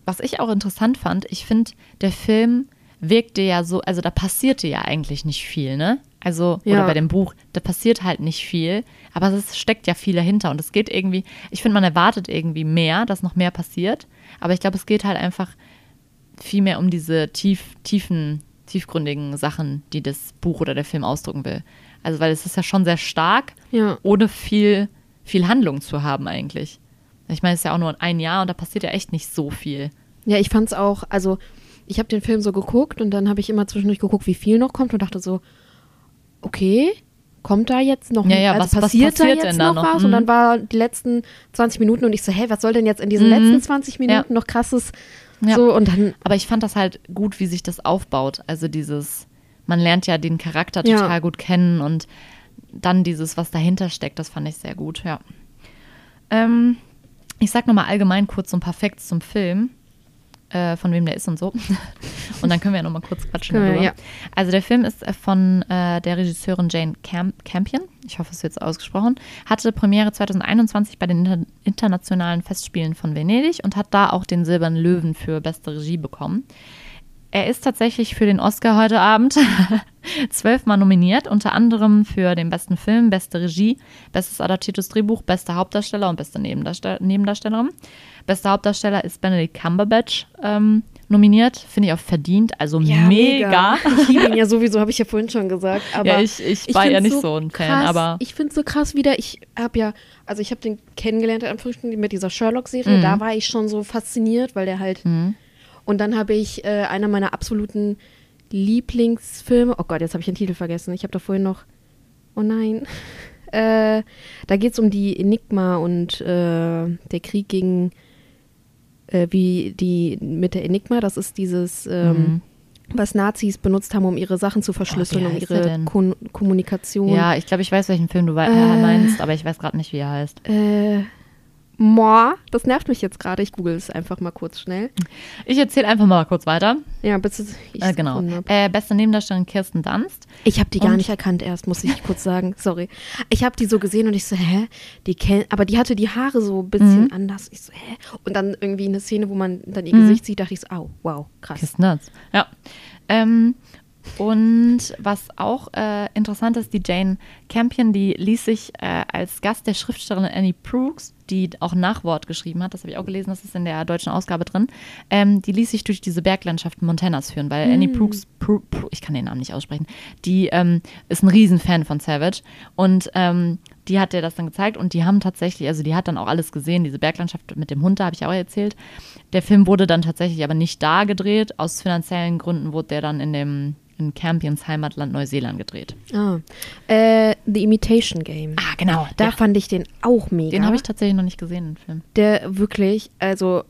was ich auch interessant fand, ich finde, der Film wirkte ja so, also da passierte ja eigentlich nicht viel, ne? Also, oder Ja. bei dem Buch, da passiert halt nicht viel, aber es steckt ja viel dahinter und es geht irgendwie, ich finde, man erwartet irgendwie mehr, dass noch mehr passiert, aber ich glaube, es geht halt einfach viel mehr um diese tief, tiefen, tiefgründigen Sachen, die das Buch oder der Film ausdrücken will. Also, weil es ist ja schon sehr stark, Ja. ohne viel, viel Handlung zu haben eigentlich. Ich meine, es ist ja auch nur ein Jahr und da passiert ja echt nicht so viel. Ja, ich fand's auch, also ich habe den Film so geguckt und dann habe ich immer zwischendurch geguckt, wie viel noch kommt und dachte so, okay, kommt da jetzt noch Ja, ja, also was- was passiert, da passiert jetzt denn da noch noch? was? Und Mhm. dann war die letzten 20 Minuten und ich so, hey, was soll denn jetzt in diesen Mhm. letzten 20 Minuten Ja. noch krasses so und dann Aber ich fand das halt gut, wie sich das aufbaut. Also dieses, man lernt ja den Charakter total gut kennen und dann dieses, was dahinter steckt, das fand ich sehr gut, ja. Ähm, ich sag nochmal allgemein kurz so ein paar Facts zum Film, äh, von wem der ist und so. Und dann können wir ja nochmal kurz quatschen darüber. ja. Also der Film ist äh, von äh, der Regisseurin Jane Camp Campion, ich hoffe, es jetzt ausgesprochen, hatte Premiere 2021 bei den Inter internationalen Festspielen von Venedig und hat da auch den Silbernen Löwen für beste Regie bekommen. Er ist tatsächlich für den Oscar heute Abend zwölfmal nominiert, unter anderem für den besten Film, beste Regie, bestes adaptiertes Drehbuch, bester Hauptdarsteller und beste Nebendarstell Nebendarstellerin. Bester Hauptdarsteller ist Benedict Cumberbatch ähm, nominiert. Finde ich auch verdient. Also mega. Ich liebe ihn ja sowieso, habe ich ja vorhin schon gesagt. Aber ja, ich, ich war ja nicht so ein Fan, krass, aber Ich finde es so krass wieder. Ich habe ja, also ich habe den kennengelernt am Frühstück mit dieser Sherlock-Serie. Mhm. Da war ich schon so fasziniert, weil der halt. Mhm. Und dann habe ich äh, einer meiner absoluten Lieblingsfilme. Oh Gott, jetzt habe ich den Titel vergessen. Ich habe da vorhin noch. Oh nein. Äh, da geht es um die Enigma und äh, der Krieg gegen äh, wie die mit der Enigma. Das ist dieses, ähm, Mhm. was Nazis benutzt haben, um ihre Sachen zu verschlüsseln, um heißt der ihre? Kon Kommunikation. ja, ich glaube, ich weiß, welchen Film du wei- Äh. meinst, aber ich weiß gerade nicht, wie er heißt. Äh, Moi, das nervt mich jetzt gerade. Ich google es einfach mal kurz schnell. Ich erzähle einfach mal kurz weiter. Ja, bitte. Ich, Äh, genau. Äh, beste Nebendarstellerin Kirsten Dunst. ich habe die gar Und- nicht erkannt erst, muss ich kurz sagen. Sorry. Ich habe die so gesehen und ich so, hä? Die kennt, aber die hatte die Haare so ein bisschen Mhm. anders. Ich so, hä? Und dann irgendwie eine Szene, wo man dann ihr Mhm. Gesicht sieht, dachte ich so, au, wow, krass. Kirsten Dunst. Ja. Ähm, und was auch äh, interessant ist, die Jane Campion, die ließ sich äh, als Gast der Schriftstellerin Annie Brooks, die auch Nachwort geschrieben hat, das habe ich auch gelesen, das ist in der deutschen Ausgabe drin, ähm, die ließ sich durch diese Berglandschaften Montanas führen, weil Annie Brooks, Pru, Pru, ich kann den Namen nicht aussprechen, die ähm, ist ein Riesenfan von Savage. Und ähm, die hat dir das dann gezeigt und die haben tatsächlich, also die hat dann auch alles gesehen, diese Berglandschaft mit dem Hund, da habe ich auch erzählt. Der Film wurde dann tatsächlich aber nicht da gedreht, aus finanziellen Gründen wurde der dann in dem in Campions Heimatland Neuseeland gedreht. Ah. Äh, The Imitation Game. Ah, genau. Da ja. fand ich den auch mega. Den habe ich tatsächlich noch nicht gesehen, den Film. Der wirklich, also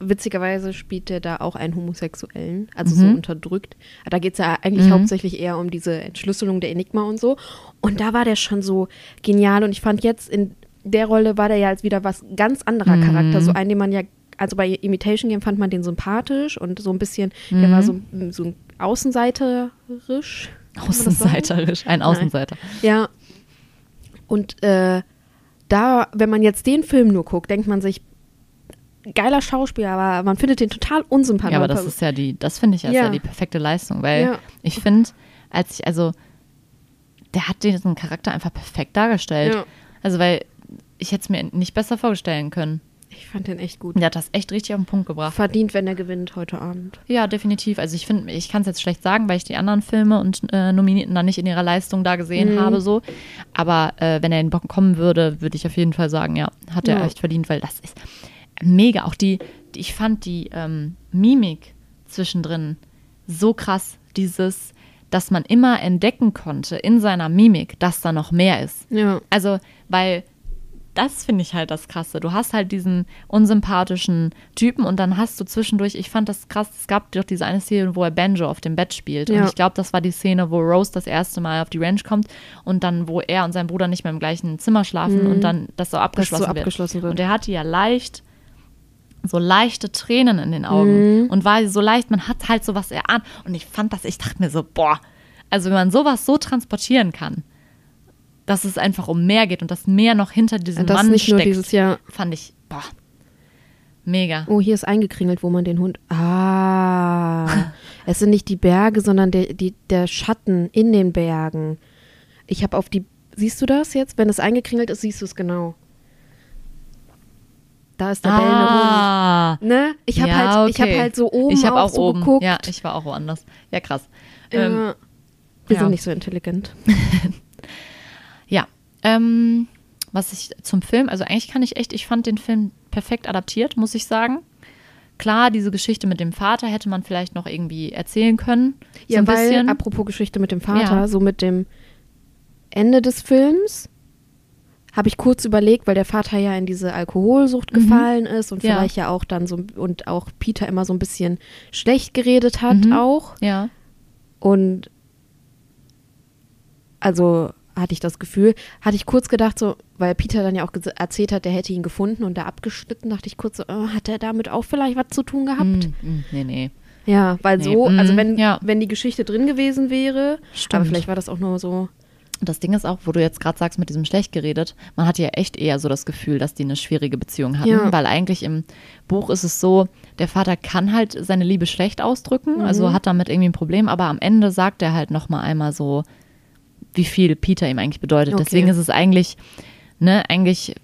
witzigerweise spielt der da auch einen Homosexuellen, also so Mhm. unterdrückt. Da geht es ja eigentlich Mhm. hauptsächlich eher um diese Entschlüsselung der Enigma und so. Und da war der schon so genial. Und ich fand jetzt in der Rolle war der ja als wieder was ganz anderer Mhm. Charakter. So einen, den man ja, also bei Imitation Game fand man den sympathisch und so ein bisschen, der Mhm. war so, so ein außenseiterisch. Außenseiterisch, ein Außenseiter. Ja. Und äh, da, wenn man jetzt den Film nur guckt, denkt man sich, geiler Schauspieler, aber man findet den total unsympathisch. Ja, aber das ist ja die, das finde ich ja. Ja. die perfekte Leistung, weil Ja. ich finde, als ich, also, der hat diesen Charakter einfach perfekt dargestellt. Ja. Also, weil ich hätte es mir nicht besser vorstellen können. Ich fand den echt gut. Der hat das echt richtig auf den Punkt gebracht. Verdient, wenn er gewinnt heute Abend. Ja, definitiv. Also ich finde, ich kann es jetzt schlecht sagen, weil ich die anderen Filme und äh, Nominierten dann nicht in ihrer Leistung da gesehen Mhm. habe, so. Aber äh, wenn er in Bock kommen würde, würde ich auf jeden Fall sagen, ja, hat er Ja. echt verdient, weil das ist mega. Auch die, die ich fand die ähm, Mimik zwischendrin so krass. Dieses, dass man immer entdecken konnte in seiner Mimik, dass da noch mehr ist. Ja. Also, weil das finde ich halt das Krasse. Du hast halt diesen unsympathischen Typen und dann hast du zwischendurch, ich fand das krass, es gab doch diese eine Szene, wo er Banjo auf dem Bett spielt. Und Ja. ich glaube, das war die Szene, wo Rose das erste Mal auf die Ranch kommt und dann, wo er und sein Bruder nicht mehr im gleichen Zimmer schlafen Mhm. und dann das so abgeschlossen, so wird. abgeschlossen wird. Und er hatte ja leicht so leichte Tränen in den Augen Mhm. und war so leicht, man hat halt sowas erahnt. Und ich fand das, ich dachte mir so, boah, also wenn man sowas so transportieren kann, dass es einfach um mehr geht und dass mehr noch hinter diesem das Mann nicht steckt, nur dieses Jahr. fand ich, boah, mega. Oh, hier ist eingekringelt, wo man den Hund. Ah. es sind nicht die Berge, sondern der, die, der Schatten in den Bergen. Ich habe auf die. Siehst du das jetzt? Wenn es eingekringelt ist, siehst du es genau. Da ist der bellende Hund. ah, Ne? Ich habe ja, halt, ich hab okay. halt so oben ich hab auch, auch so oben. geguckt. Ja, ich war auch woanders. Ja, krass. Ja. Ähm, Wir ja. sind nicht so intelligent. Ähm, was ich zum Film, also eigentlich kann ich echt, ich fand den Film perfekt adaptiert, muss ich sagen. Klar, diese Geschichte mit dem Vater hätte man vielleicht noch irgendwie erzählen können. So Ja, ein weil, bisschen. apropos Geschichte mit dem Vater, Ja. so mit dem Ende des Films habe ich kurz überlegt, weil der Vater ja in diese Alkoholsucht gefallen ist und Mhm. Ja. vielleicht ja auch dann so und auch Peter immer so ein bisschen schlecht geredet hat Mhm. auch. Ja. Und also hatte ich das Gefühl, hatte ich kurz gedacht, so, weil Peter dann ja auch erzählt hat, der hätte ihn gefunden und da abgeschnitten, dachte ich kurz so, äh, hat er damit auch vielleicht was zu tun gehabt? Mm, mm, nee, nee. Ja, weil Nee, so, also mm, wenn, ja. wenn die Geschichte drin gewesen wäre, Stimmt. aber vielleicht war das auch nur so. Und das Ding ist auch, wo du jetzt gerade sagst, mit diesem schlecht geredet, man hat ja echt eher so das Gefühl, dass die eine schwierige Beziehung hatten, Ja. weil eigentlich im Buch ist es so, der Vater kann halt seine Liebe schlecht ausdrücken, also hat damit irgendwie ein Problem, aber am Ende sagt er halt nochmal einmal so, wie viel Peter ihm eigentlich bedeutet. Okay. Deswegen ist es eigentlich, ne, eigentlich,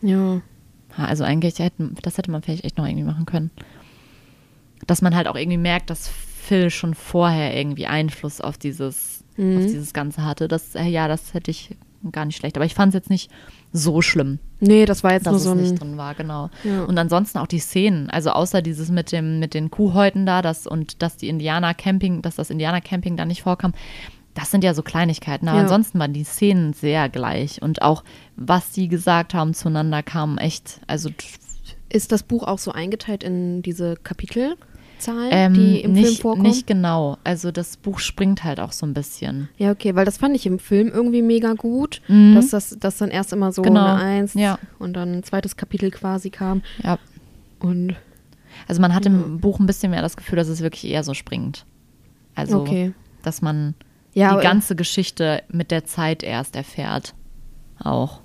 Ja. also eigentlich das hätte man vielleicht echt noch irgendwie machen können. dass man halt auch irgendwie merkt, dass Phil schon vorher irgendwie Einfluss auf dieses, Mhm. auf dieses Ganze hatte. Das, äh, ja, das hätte ich gar nicht schlecht. Aber ich fand es jetzt nicht so schlimm, Nee, das war jetzt dass nur es so ein. nicht drin war, genau. Ja. Und ansonsten auch die Szenen, also außer dieses mit dem, mit den Kuhhäuten da, das und dass die Indianer Camping, dass das Indianer Camping da nicht vorkam, das sind ja so Kleinigkeiten. Aber Ja. ansonsten waren die Szenen sehr gleich. Und auch, was die gesagt haben zueinander, kam echt, also Ist das Buch auch so eingeteilt in diese Kapitelzahlen, ähm, die im nicht, Film vorkommen? nicht genau. Also das Buch springt halt auch so ein bisschen. Ja, okay, weil das fand ich im Film irgendwie mega gut, Mhm. dass das dass dann erst immer so Genau, eine Eins ja. und dann ein zweites Kapitel quasi kam. Ja. Und Also man hat im Buch ein bisschen mehr das Gefühl, dass es wirklich eher so springt. Also, okay. dass man Ja, die ganze Geschichte mit der Zeit erst erfährt. Auch.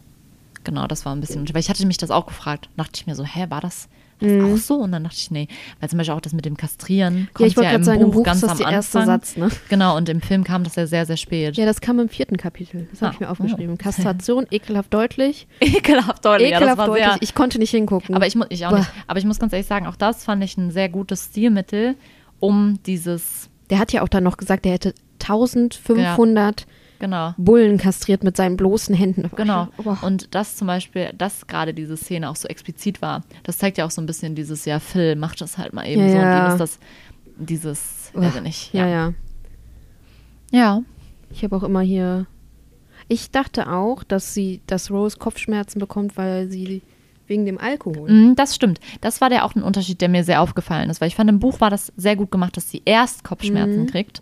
Genau, das war ein bisschen. Weil ich hatte mich das auch gefragt. Dachte ich mir so, hä, war das, das auch so? Und dann dachte ich, nee. Weil zum Beispiel auch das mit dem Kastrieren Mhm. Ja, kommt ja, gerade im sagen, Buch im Buch ganz am der erste Anfang. Satz, ne? Genau, und im Film kam das ja sehr, sehr spät. Ja, das kam im vierten Kapitel. Das habe Ah, ich mir aufgeschrieben. oh. Kastration, ekelhaft deutlich. Ekelhaft deutlich. ja, ekelhaft war deutlich. sehr, Ich konnte nicht hingucken. Aber ich, ich auch Boah. nicht. Aber ich muss ganz ehrlich sagen, auch das fand ich ein sehr gutes Stilmittel, um dieses, der hat ja auch dann noch gesagt, er hätte 1500 genau, Bullen kastriert mit seinen bloßen Händen. Genau. Boah. Und das zum Beispiel, dass gerade diese Szene auch so explizit war, das zeigt ja auch so ein bisschen dieses, ja, Phil macht das halt mal eben Ja, so. Und ja. ihm ist das, dieses, weiß ich nicht. ja, ja. Ja. Ich habe auch immer hier. Ich dachte auch, dass sie, dass Rose Kopfschmerzen bekommt, weil sie wegen dem Alkohol. Mhm, das stimmt. Das war der auch ein Unterschied, der mir sehr aufgefallen ist, weil ich fand, im Buch war das sehr gut gemacht, dass sie erst Kopfschmerzen Mhm. kriegt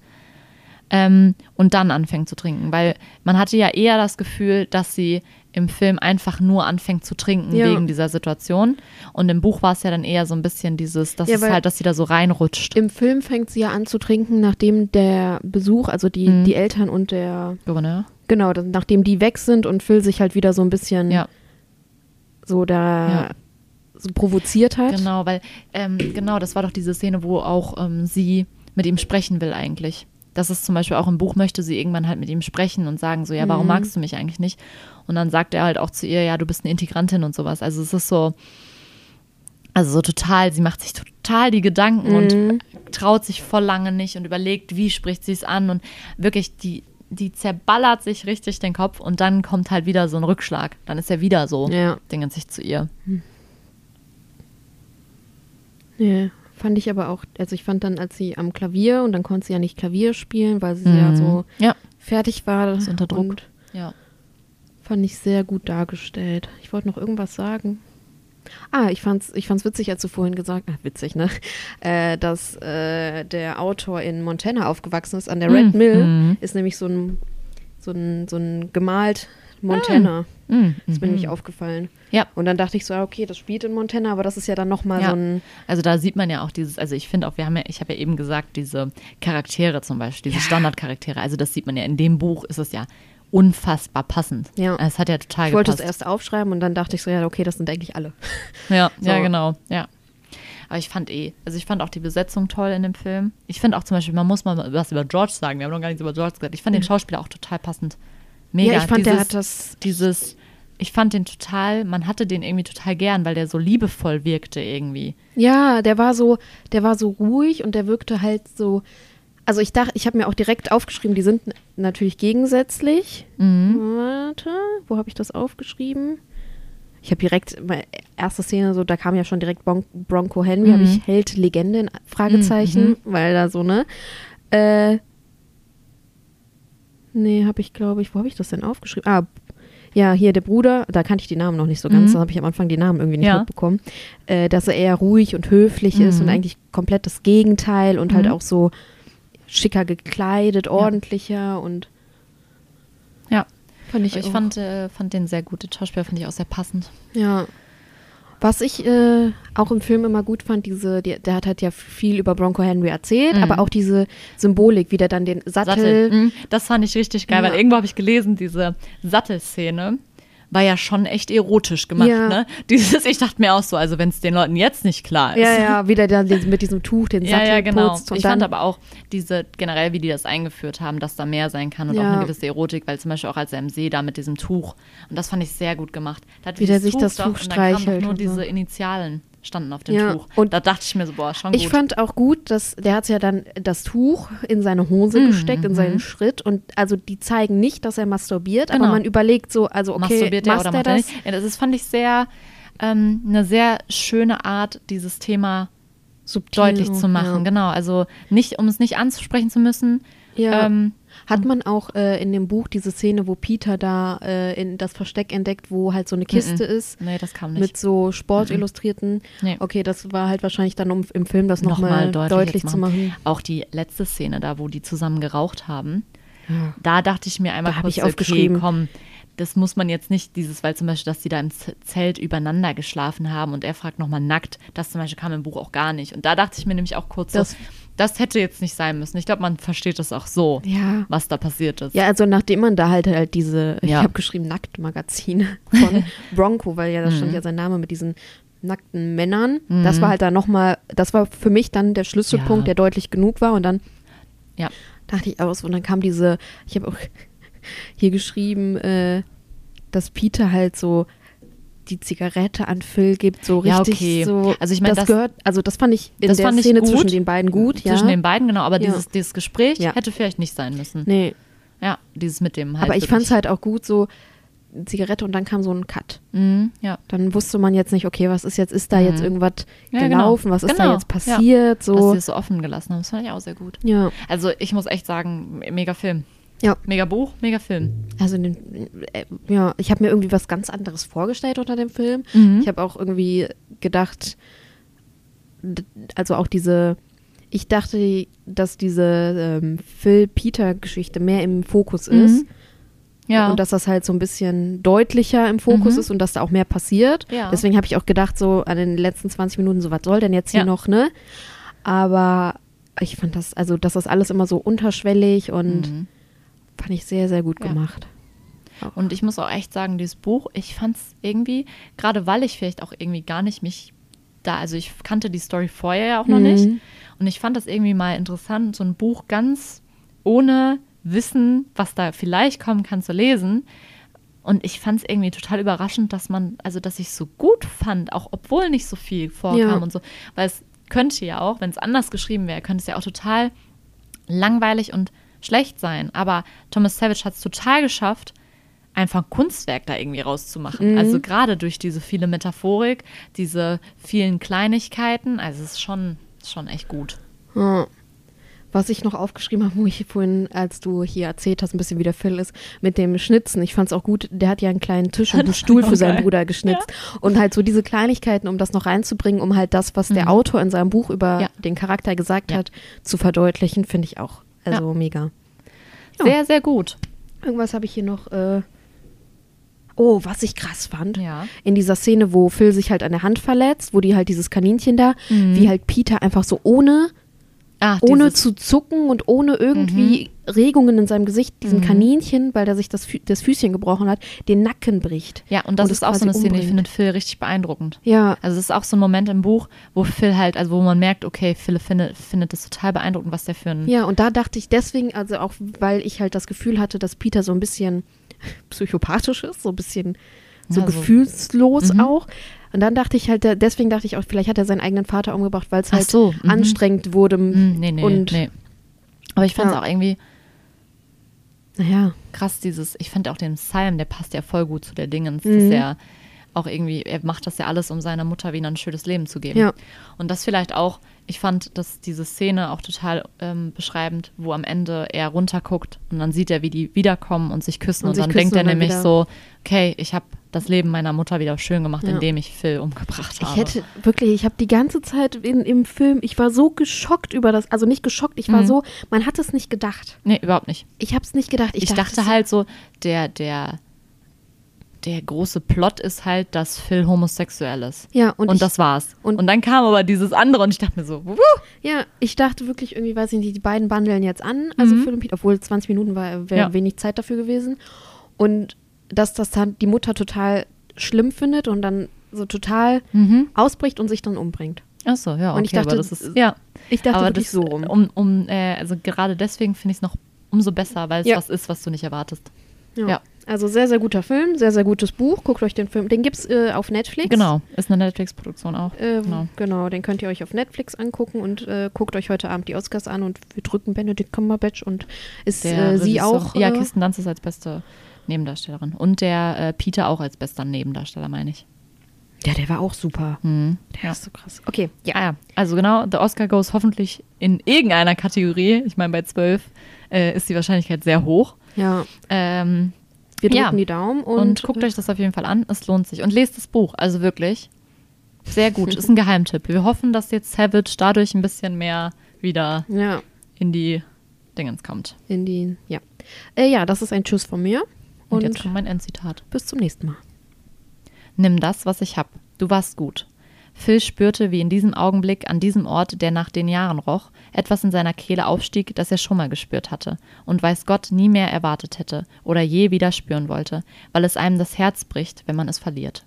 ähm, und dann anfängt zu trinken, weil man hatte ja eher das Gefühl, dass sie im Film einfach nur anfängt zu trinken Ja. wegen dieser Situation und im Buch war es ja dann eher so ein bisschen dieses, das Ja, ist weil- halt, dass sie da so reinrutscht. Im Film fängt sie ja an zu trinken, nachdem der Besuch, also die, Mhm. die Eltern und der, Gouverneur. genau, nachdem die weg sind und Phil sich halt wieder so ein bisschen Ja. so da so provoziert hat. Genau, weil, ähm, genau, das war doch diese Szene, wo auch ähm, sie mit ihm sprechen will eigentlich. Das ist zum Beispiel auch im Buch, möchte sie irgendwann halt mit ihm sprechen und sagen so, ja, warum Mhm. magst du mich eigentlich nicht? Und dann sagt er halt auch zu ihr, ja, du bist eine Integrantin und sowas. Also es ist so, also so total, sie macht sich total die Gedanken Mhm. und traut sich voll lange nicht und überlegt, wie spricht sie es an und wirklich die, die zerballert sich richtig den Kopf und dann kommt halt wieder so ein Rückschlag. Dann ist er wieder so, Ja. dinget sich zu ihr. Ja, fand ich aber auch, also ich fand dann, als sie am Klavier und dann konnte sie ja nicht Klavier spielen, weil sie ja so Ja, fertig war. Ist unter Druck. Ja. fand ich sehr gut dargestellt. Ich wollte noch irgendwas sagen. Ah, ich fand's, ich fand's witzig, als du vorhin gesagt hast, witzig, ne? Äh, dass äh, der Autor in Montana aufgewachsen ist, an der Red Mhm. Mill, Mhm. ist nämlich so ein, so ein, so ein gemalt Montana. Mm, Das ist mir mhm. nämlich aufgefallen. Ja. Und dann dachte ich so, ah, okay, das spielt in Montana, aber das ist ja dann nochmal Ja. so ein. Also da sieht man ja auch dieses, also ich finde auch, wir haben ja, ich habe ja eben gesagt, diese Charaktere zum Beispiel, diese Ja. Standardcharaktere, also das sieht man ja in dem Buch, ist es ja unfassbar passend. Ja. Es hat ja total Ich wollte es gepasst. erst aufschreiben und dann dachte ich so, ja, okay, das sind eigentlich alle. Ja, So. ja, genau, ja. Aber ich fand eh, also ich fand auch die Besetzung toll in dem Film. Ich finde auch zum Beispiel, man muss mal was über George sagen. Wir haben noch gar nichts über George gesagt. Ich fand den Schauspieler auch total passend. Mega. Ja, ich fand, der Dieses- hat das. Dieses, ich fand den total, man hatte den irgendwie total gern, weil der so liebevoll wirkte irgendwie. Ja, der war so, der war so ruhig und der wirkte halt so. Also ich dachte, ich habe mir auch direkt aufgeschrieben, die sind natürlich gegensätzlich. Mhm. Warte, wo habe ich das aufgeschrieben? Ich habe direkt, meine erste Szene, so, da kam ja schon direkt Bon Bronco Henry, habe Mhm. ich Held, Legende, in Fragezeichen, Mhm. weil da so, ne? Äh, nee, habe ich, glaube ich, wo habe ich das denn aufgeschrieben? Ah, ja, hier der Bruder, da kannte ich die Namen noch nicht so ganz, Mhm. da habe ich am Anfang die Namen irgendwie nicht Ja. mitbekommen, äh, dass er eher ruhig und höflich ist Mhm. und eigentlich komplett das Gegenteil und halt Mhm. auch so schicker gekleidet, ordentlicher und Ja. fand ich, ich fand, äh, fand den sehr gut. Den Schauspieler fand ich auch sehr passend. Ja. Was ich äh, auch im Film immer gut fand, diese, die, der hat halt ja viel über Bronco Henry erzählt, Mhm. aber auch diese Symbolik, wie der dann den Sattel. Mm, Das fand ich richtig geil, Ja. weil irgendwo habe ich gelesen, diese Sattelszene war ja schon echt erotisch gemacht. Ja. Ne? Dieses, ich dachte mir auch so, also wenn es den Leuten jetzt nicht klar ist. Ja, ja, wie der dann mit diesem Tuch den Ja, Sattel ja, genau. putzt und ich dann, fand aber auch diese, generell, wie die das eingeführt haben, dass da mehr sein kann und auch Ja. eine gewisse Erotik, weil zum Beispiel auch als er im See da mit diesem Tuch, und das fand ich sehr gut gemacht. Da hat Wie der sich das doch, Tuch und dann kamen streichelt nur diese Initialen standen auf dem Ja, Tuch. und da dachte ich mir so, boah, schon gut. Ich fand auch gut, dass der hat ja dann das Tuch in seine Hose Mhm, gesteckt, in seinen mhm. Schritt. Und also die zeigen nicht, dass er masturbiert, Genau. aber man überlegt so, also okay, masturbiert er macht oder er macht er das? nicht? Ja, das ist, fand ich sehr, ähm, eine sehr schöne Art, dieses Thema Subtil deutlich zu machen. Ja. Genau, also nicht, um es nicht anzusprechen zu müssen. Ja. Ähm, Hat man auch äh, in dem Buch diese Szene, wo Peter da äh, in das Versteck entdeckt, wo halt so eine Kiste ist nee, das kam nicht. mit so Sportillustrierten. Nee. Okay, das war halt wahrscheinlich dann, um im Film das nochmal Nochmal deutlich, deutlich, zu machen. Auch die letzte Szene da, wo die zusammen geraucht haben, Ja. da dachte ich mir einmal Da hab kurz, ich aufgeschrieben. okay, komm, das muss man jetzt nicht, dieses, weil zum Beispiel, dass die da im Zelt übereinander geschlafen haben und er fragt nochmal nackt, das zum Beispiel kam im Buch auch gar nicht. Und da dachte ich mir nämlich auch kurz, Das- so, das hätte jetzt nicht sein müssen. Ich glaube, man versteht das auch so, Ja. was da passiert ist. Ja, also nachdem man da halt halt diese, ich Ja. habe geschrieben Nacktmagazin von Bronco, weil ja da Mhm. stand ja sein Name mit diesen nackten Männern. Das war halt dann nochmal, das war für mich dann der Schlüsselpunkt, Ja. der deutlich genug war und dann Ja. dachte ich aus und dann kam diese, ich habe auch hier geschrieben, äh, dass Peter halt so die Zigarette an Phil gibt, so Ja, richtig okay. so. Also ich mein, das, das- gehört, also das fand ich in das der fand Szene gut. zwischen den beiden gut, ja. Zwischen den beiden, genau, aber Ja. dieses, dieses Gespräch Ja. hätte vielleicht nicht sein müssen. Nee, Ja, dieses mit dem halt. aber ich fand es halt auch gut, so Zigarette und dann kam so ein Cut. Mhm, ja. Dann wusste man jetzt nicht, okay, was ist jetzt, ist da jetzt irgendwas Ja, genau. gelaufen, was ist da Genau, jetzt passiert, Dass so. sie es so offen gelassen haben, das fand ich auch sehr gut. Ja, Also ich muss echt sagen, mega Film. Ja. Mega Buch, mega Film. also den, äh, ja, ich habe mir irgendwie was ganz anderes vorgestellt unter dem Film. Mhm. Ich habe auch irgendwie gedacht, also auch diese, ich dachte, dass diese ähm, Phil-Peter-Geschichte mehr im Fokus ist. Mhm. Ja. Und dass das halt so ein bisschen deutlicher im Fokus Mhm. ist und dass da auch mehr passiert. Ja. Deswegen habe ich auch gedacht, so an den letzten 20 Minuten, so was soll denn jetzt hier Ja. noch, ne? Aber ich fand das, also dass das alles immer so unterschwellig und Mhm. Fand ich sehr, sehr gut Ja. gemacht. Und ich muss auch echt sagen, dieses Buch, ich fand es irgendwie, gerade weil ich vielleicht auch irgendwie gar nicht mich da, also ich kannte die Story vorher ja auch noch Mhm. nicht. Und ich fand das irgendwie mal interessant, so ein Buch ganz ohne Wissen, was da vielleicht kommen kann, zu lesen. Und ich fand es irgendwie total überraschend, dass man, also dass ich es so gut fand, auch obwohl nicht so viel vorkam Ja. und so. Weil es könnte ja auch, wenn es anders geschrieben wäre, könnte es ja auch total langweilig und schlecht sein. Aber Thomas Savage hat es total geschafft, einfach ein Kunstwerk da irgendwie rauszumachen. Mhm. Also gerade durch diese viele Metaphorik, diese vielen Kleinigkeiten, also es ist schon, schon echt gut. Ja. Was ich noch aufgeschrieben habe, wo ich vorhin, als du hier erzählt hast, ein bisschen wie der Phil ist, mit dem Schnitzen. Ich fand es auch gut, der hat ja einen kleinen Tisch und einen Stuhl für seinen. Bruder geschnitzt. Und halt so diese Kleinigkeiten, um das noch reinzubringen, um halt das, was der Autor in seinem Buch über Mhm. Ja. den Charakter gesagt Ja. hat, zu verdeutlichen, finde ich auch. Also mega. Ja. Sehr, sehr gut. Irgendwas habe ich hier noch. Äh oh, was ich krass fand. Ja. In dieser Szene, wo Phil sich halt an der Hand verletzt, wo die halt dieses Kaninchen da, Mhm. wie halt Peter einfach so ohne, Ach, ohne zu zucken und ohne irgendwie Regungen in seinem Gesicht, diesem Mhm. Kaninchen, weil er sich das, Fü das Füßchen gebrochen hat, den Nacken bricht. Ja, und das und ist auch so eine Szene, die umbringt. findet Phil richtig beeindruckend. Ja, Also es ist auch so ein Moment im Buch, wo Phil halt, also wo man merkt, okay, Phil findet, findet das total beeindruckend, was der für ein ja, und da dachte ich deswegen, also auch weil ich halt das Gefühl hatte, dass Peter so ein bisschen psychopathisch ist, so ein bisschen so Ja, so- gefühlslos Mhm. auch. Und dann dachte ich halt, deswegen dachte ich auch, vielleicht hat er seinen eigenen Vater umgebracht, weil es halt so, mhm. anstrengend wurde. Hm, nee, nee, und nee. Aber ich fand es Ja. auch irgendwie naja, krass, dieses, ich fand auch den Psalm, der passt ja voll gut zu der Dingens, Mhm. dass er auch irgendwie, er macht das ja alles, um seiner Mutter wieder ein schönes Leben zu geben. Ja. Und das vielleicht auch, ich fand dass diese Szene auch total ähm, beschreibend, wo am Ende er runterguckt und dann sieht er, wie die wiederkommen und sich küssen Und und, sich dann küssen denkt er nämlich wieder- so, okay, ich habe das Leben meiner Mutter wieder schön gemacht, Ja. indem ich Phil umgebracht habe. ich hätte wirklich, ich habe die ganze Zeit in, im Film, ich war so geschockt über das, also nicht geschockt, ich war Mhm. so, man hat es nicht gedacht. Nee, überhaupt nicht. Ich habe es nicht gedacht. Ich, Ich, dachte es- halt so, der, der, der große Plot ist halt, dass Phil homosexuell ist. Ja, und, Und, ich, das war's. und- Und, dann kam aber dieses andere und ich dachte mir so, wuhu. ja, ich dachte wirklich irgendwie, weiß ich nicht, die beiden bandeln jetzt an, also Mhm. Phil und Pete, obwohl 20 Minuten war, wäre Ja. wenig Zeit dafür gewesen. Und dass das dann die Mutter total schlimm findet und dann so total Mhm. ausbricht und sich dann umbringt. Ach so, ja, okay, Und ich dachte, das ist, ja. Ich dachte aber wirklich das, so rum. Um, um, äh, also gerade deswegen finde ich es noch umso besser, weil es Ja. was ist, was du nicht erwartest. Ja. Ja. Also sehr, sehr guter Film, sehr, sehr gutes Buch. Guckt euch den Film. Den gibt es äh, auf Netflix. Genau, ist eine Netflix-Produktion auch. Ähm, genau. genau. den könnt ihr euch auf Netflix angucken und äh, guckt euch heute Abend die Oscars an und wir drücken Benedict Cumberbatch und ist Der äh, sie auch. Ja, Kirsten Dunst ist als beste Nebendarstellerin. Und der äh, Peter auch als bester Nebendarsteller, meine ich. ja, der war auch super. Mhm. Der ist so krass. Okay, ja. Ah ja, also genau, The Oscar goes hoffentlich in irgendeiner Kategorie. Ich meine, bei zwölf äh, ist die Wahrscheinlichkeit sehr hoch. Ja, Ähm, wir drücken Ja. die Daumen und, und, guckt euch das auf jeden Fall an. Es lohnt sich. Und lest das Buch. Also wirklich. Sehr gut. Ist ein Geheimtipp. Wir hoffen, dass jetzt Savage dadurch ein bisschen mehr wieder Ja, in die Dingens kommt. in die. Ja. Äh, ja, das ist ein Tschüss von mir. Und, Und, jetzt kommt mein Endzitat. bis zum nächsten Mal. Nimm das, was ich hab. Du warst gut. Phil spürte, wie in diesem Augenblick an diesem Ort, der nach den Jahren roch, etwas in seiner Kehle aufstieg, das er schon mal gespürt hatte und weiß Gott nie mehr erwartet hätte oder je wieder spüren wollte, weil es einem das Herz bricht, wenn man es verliert.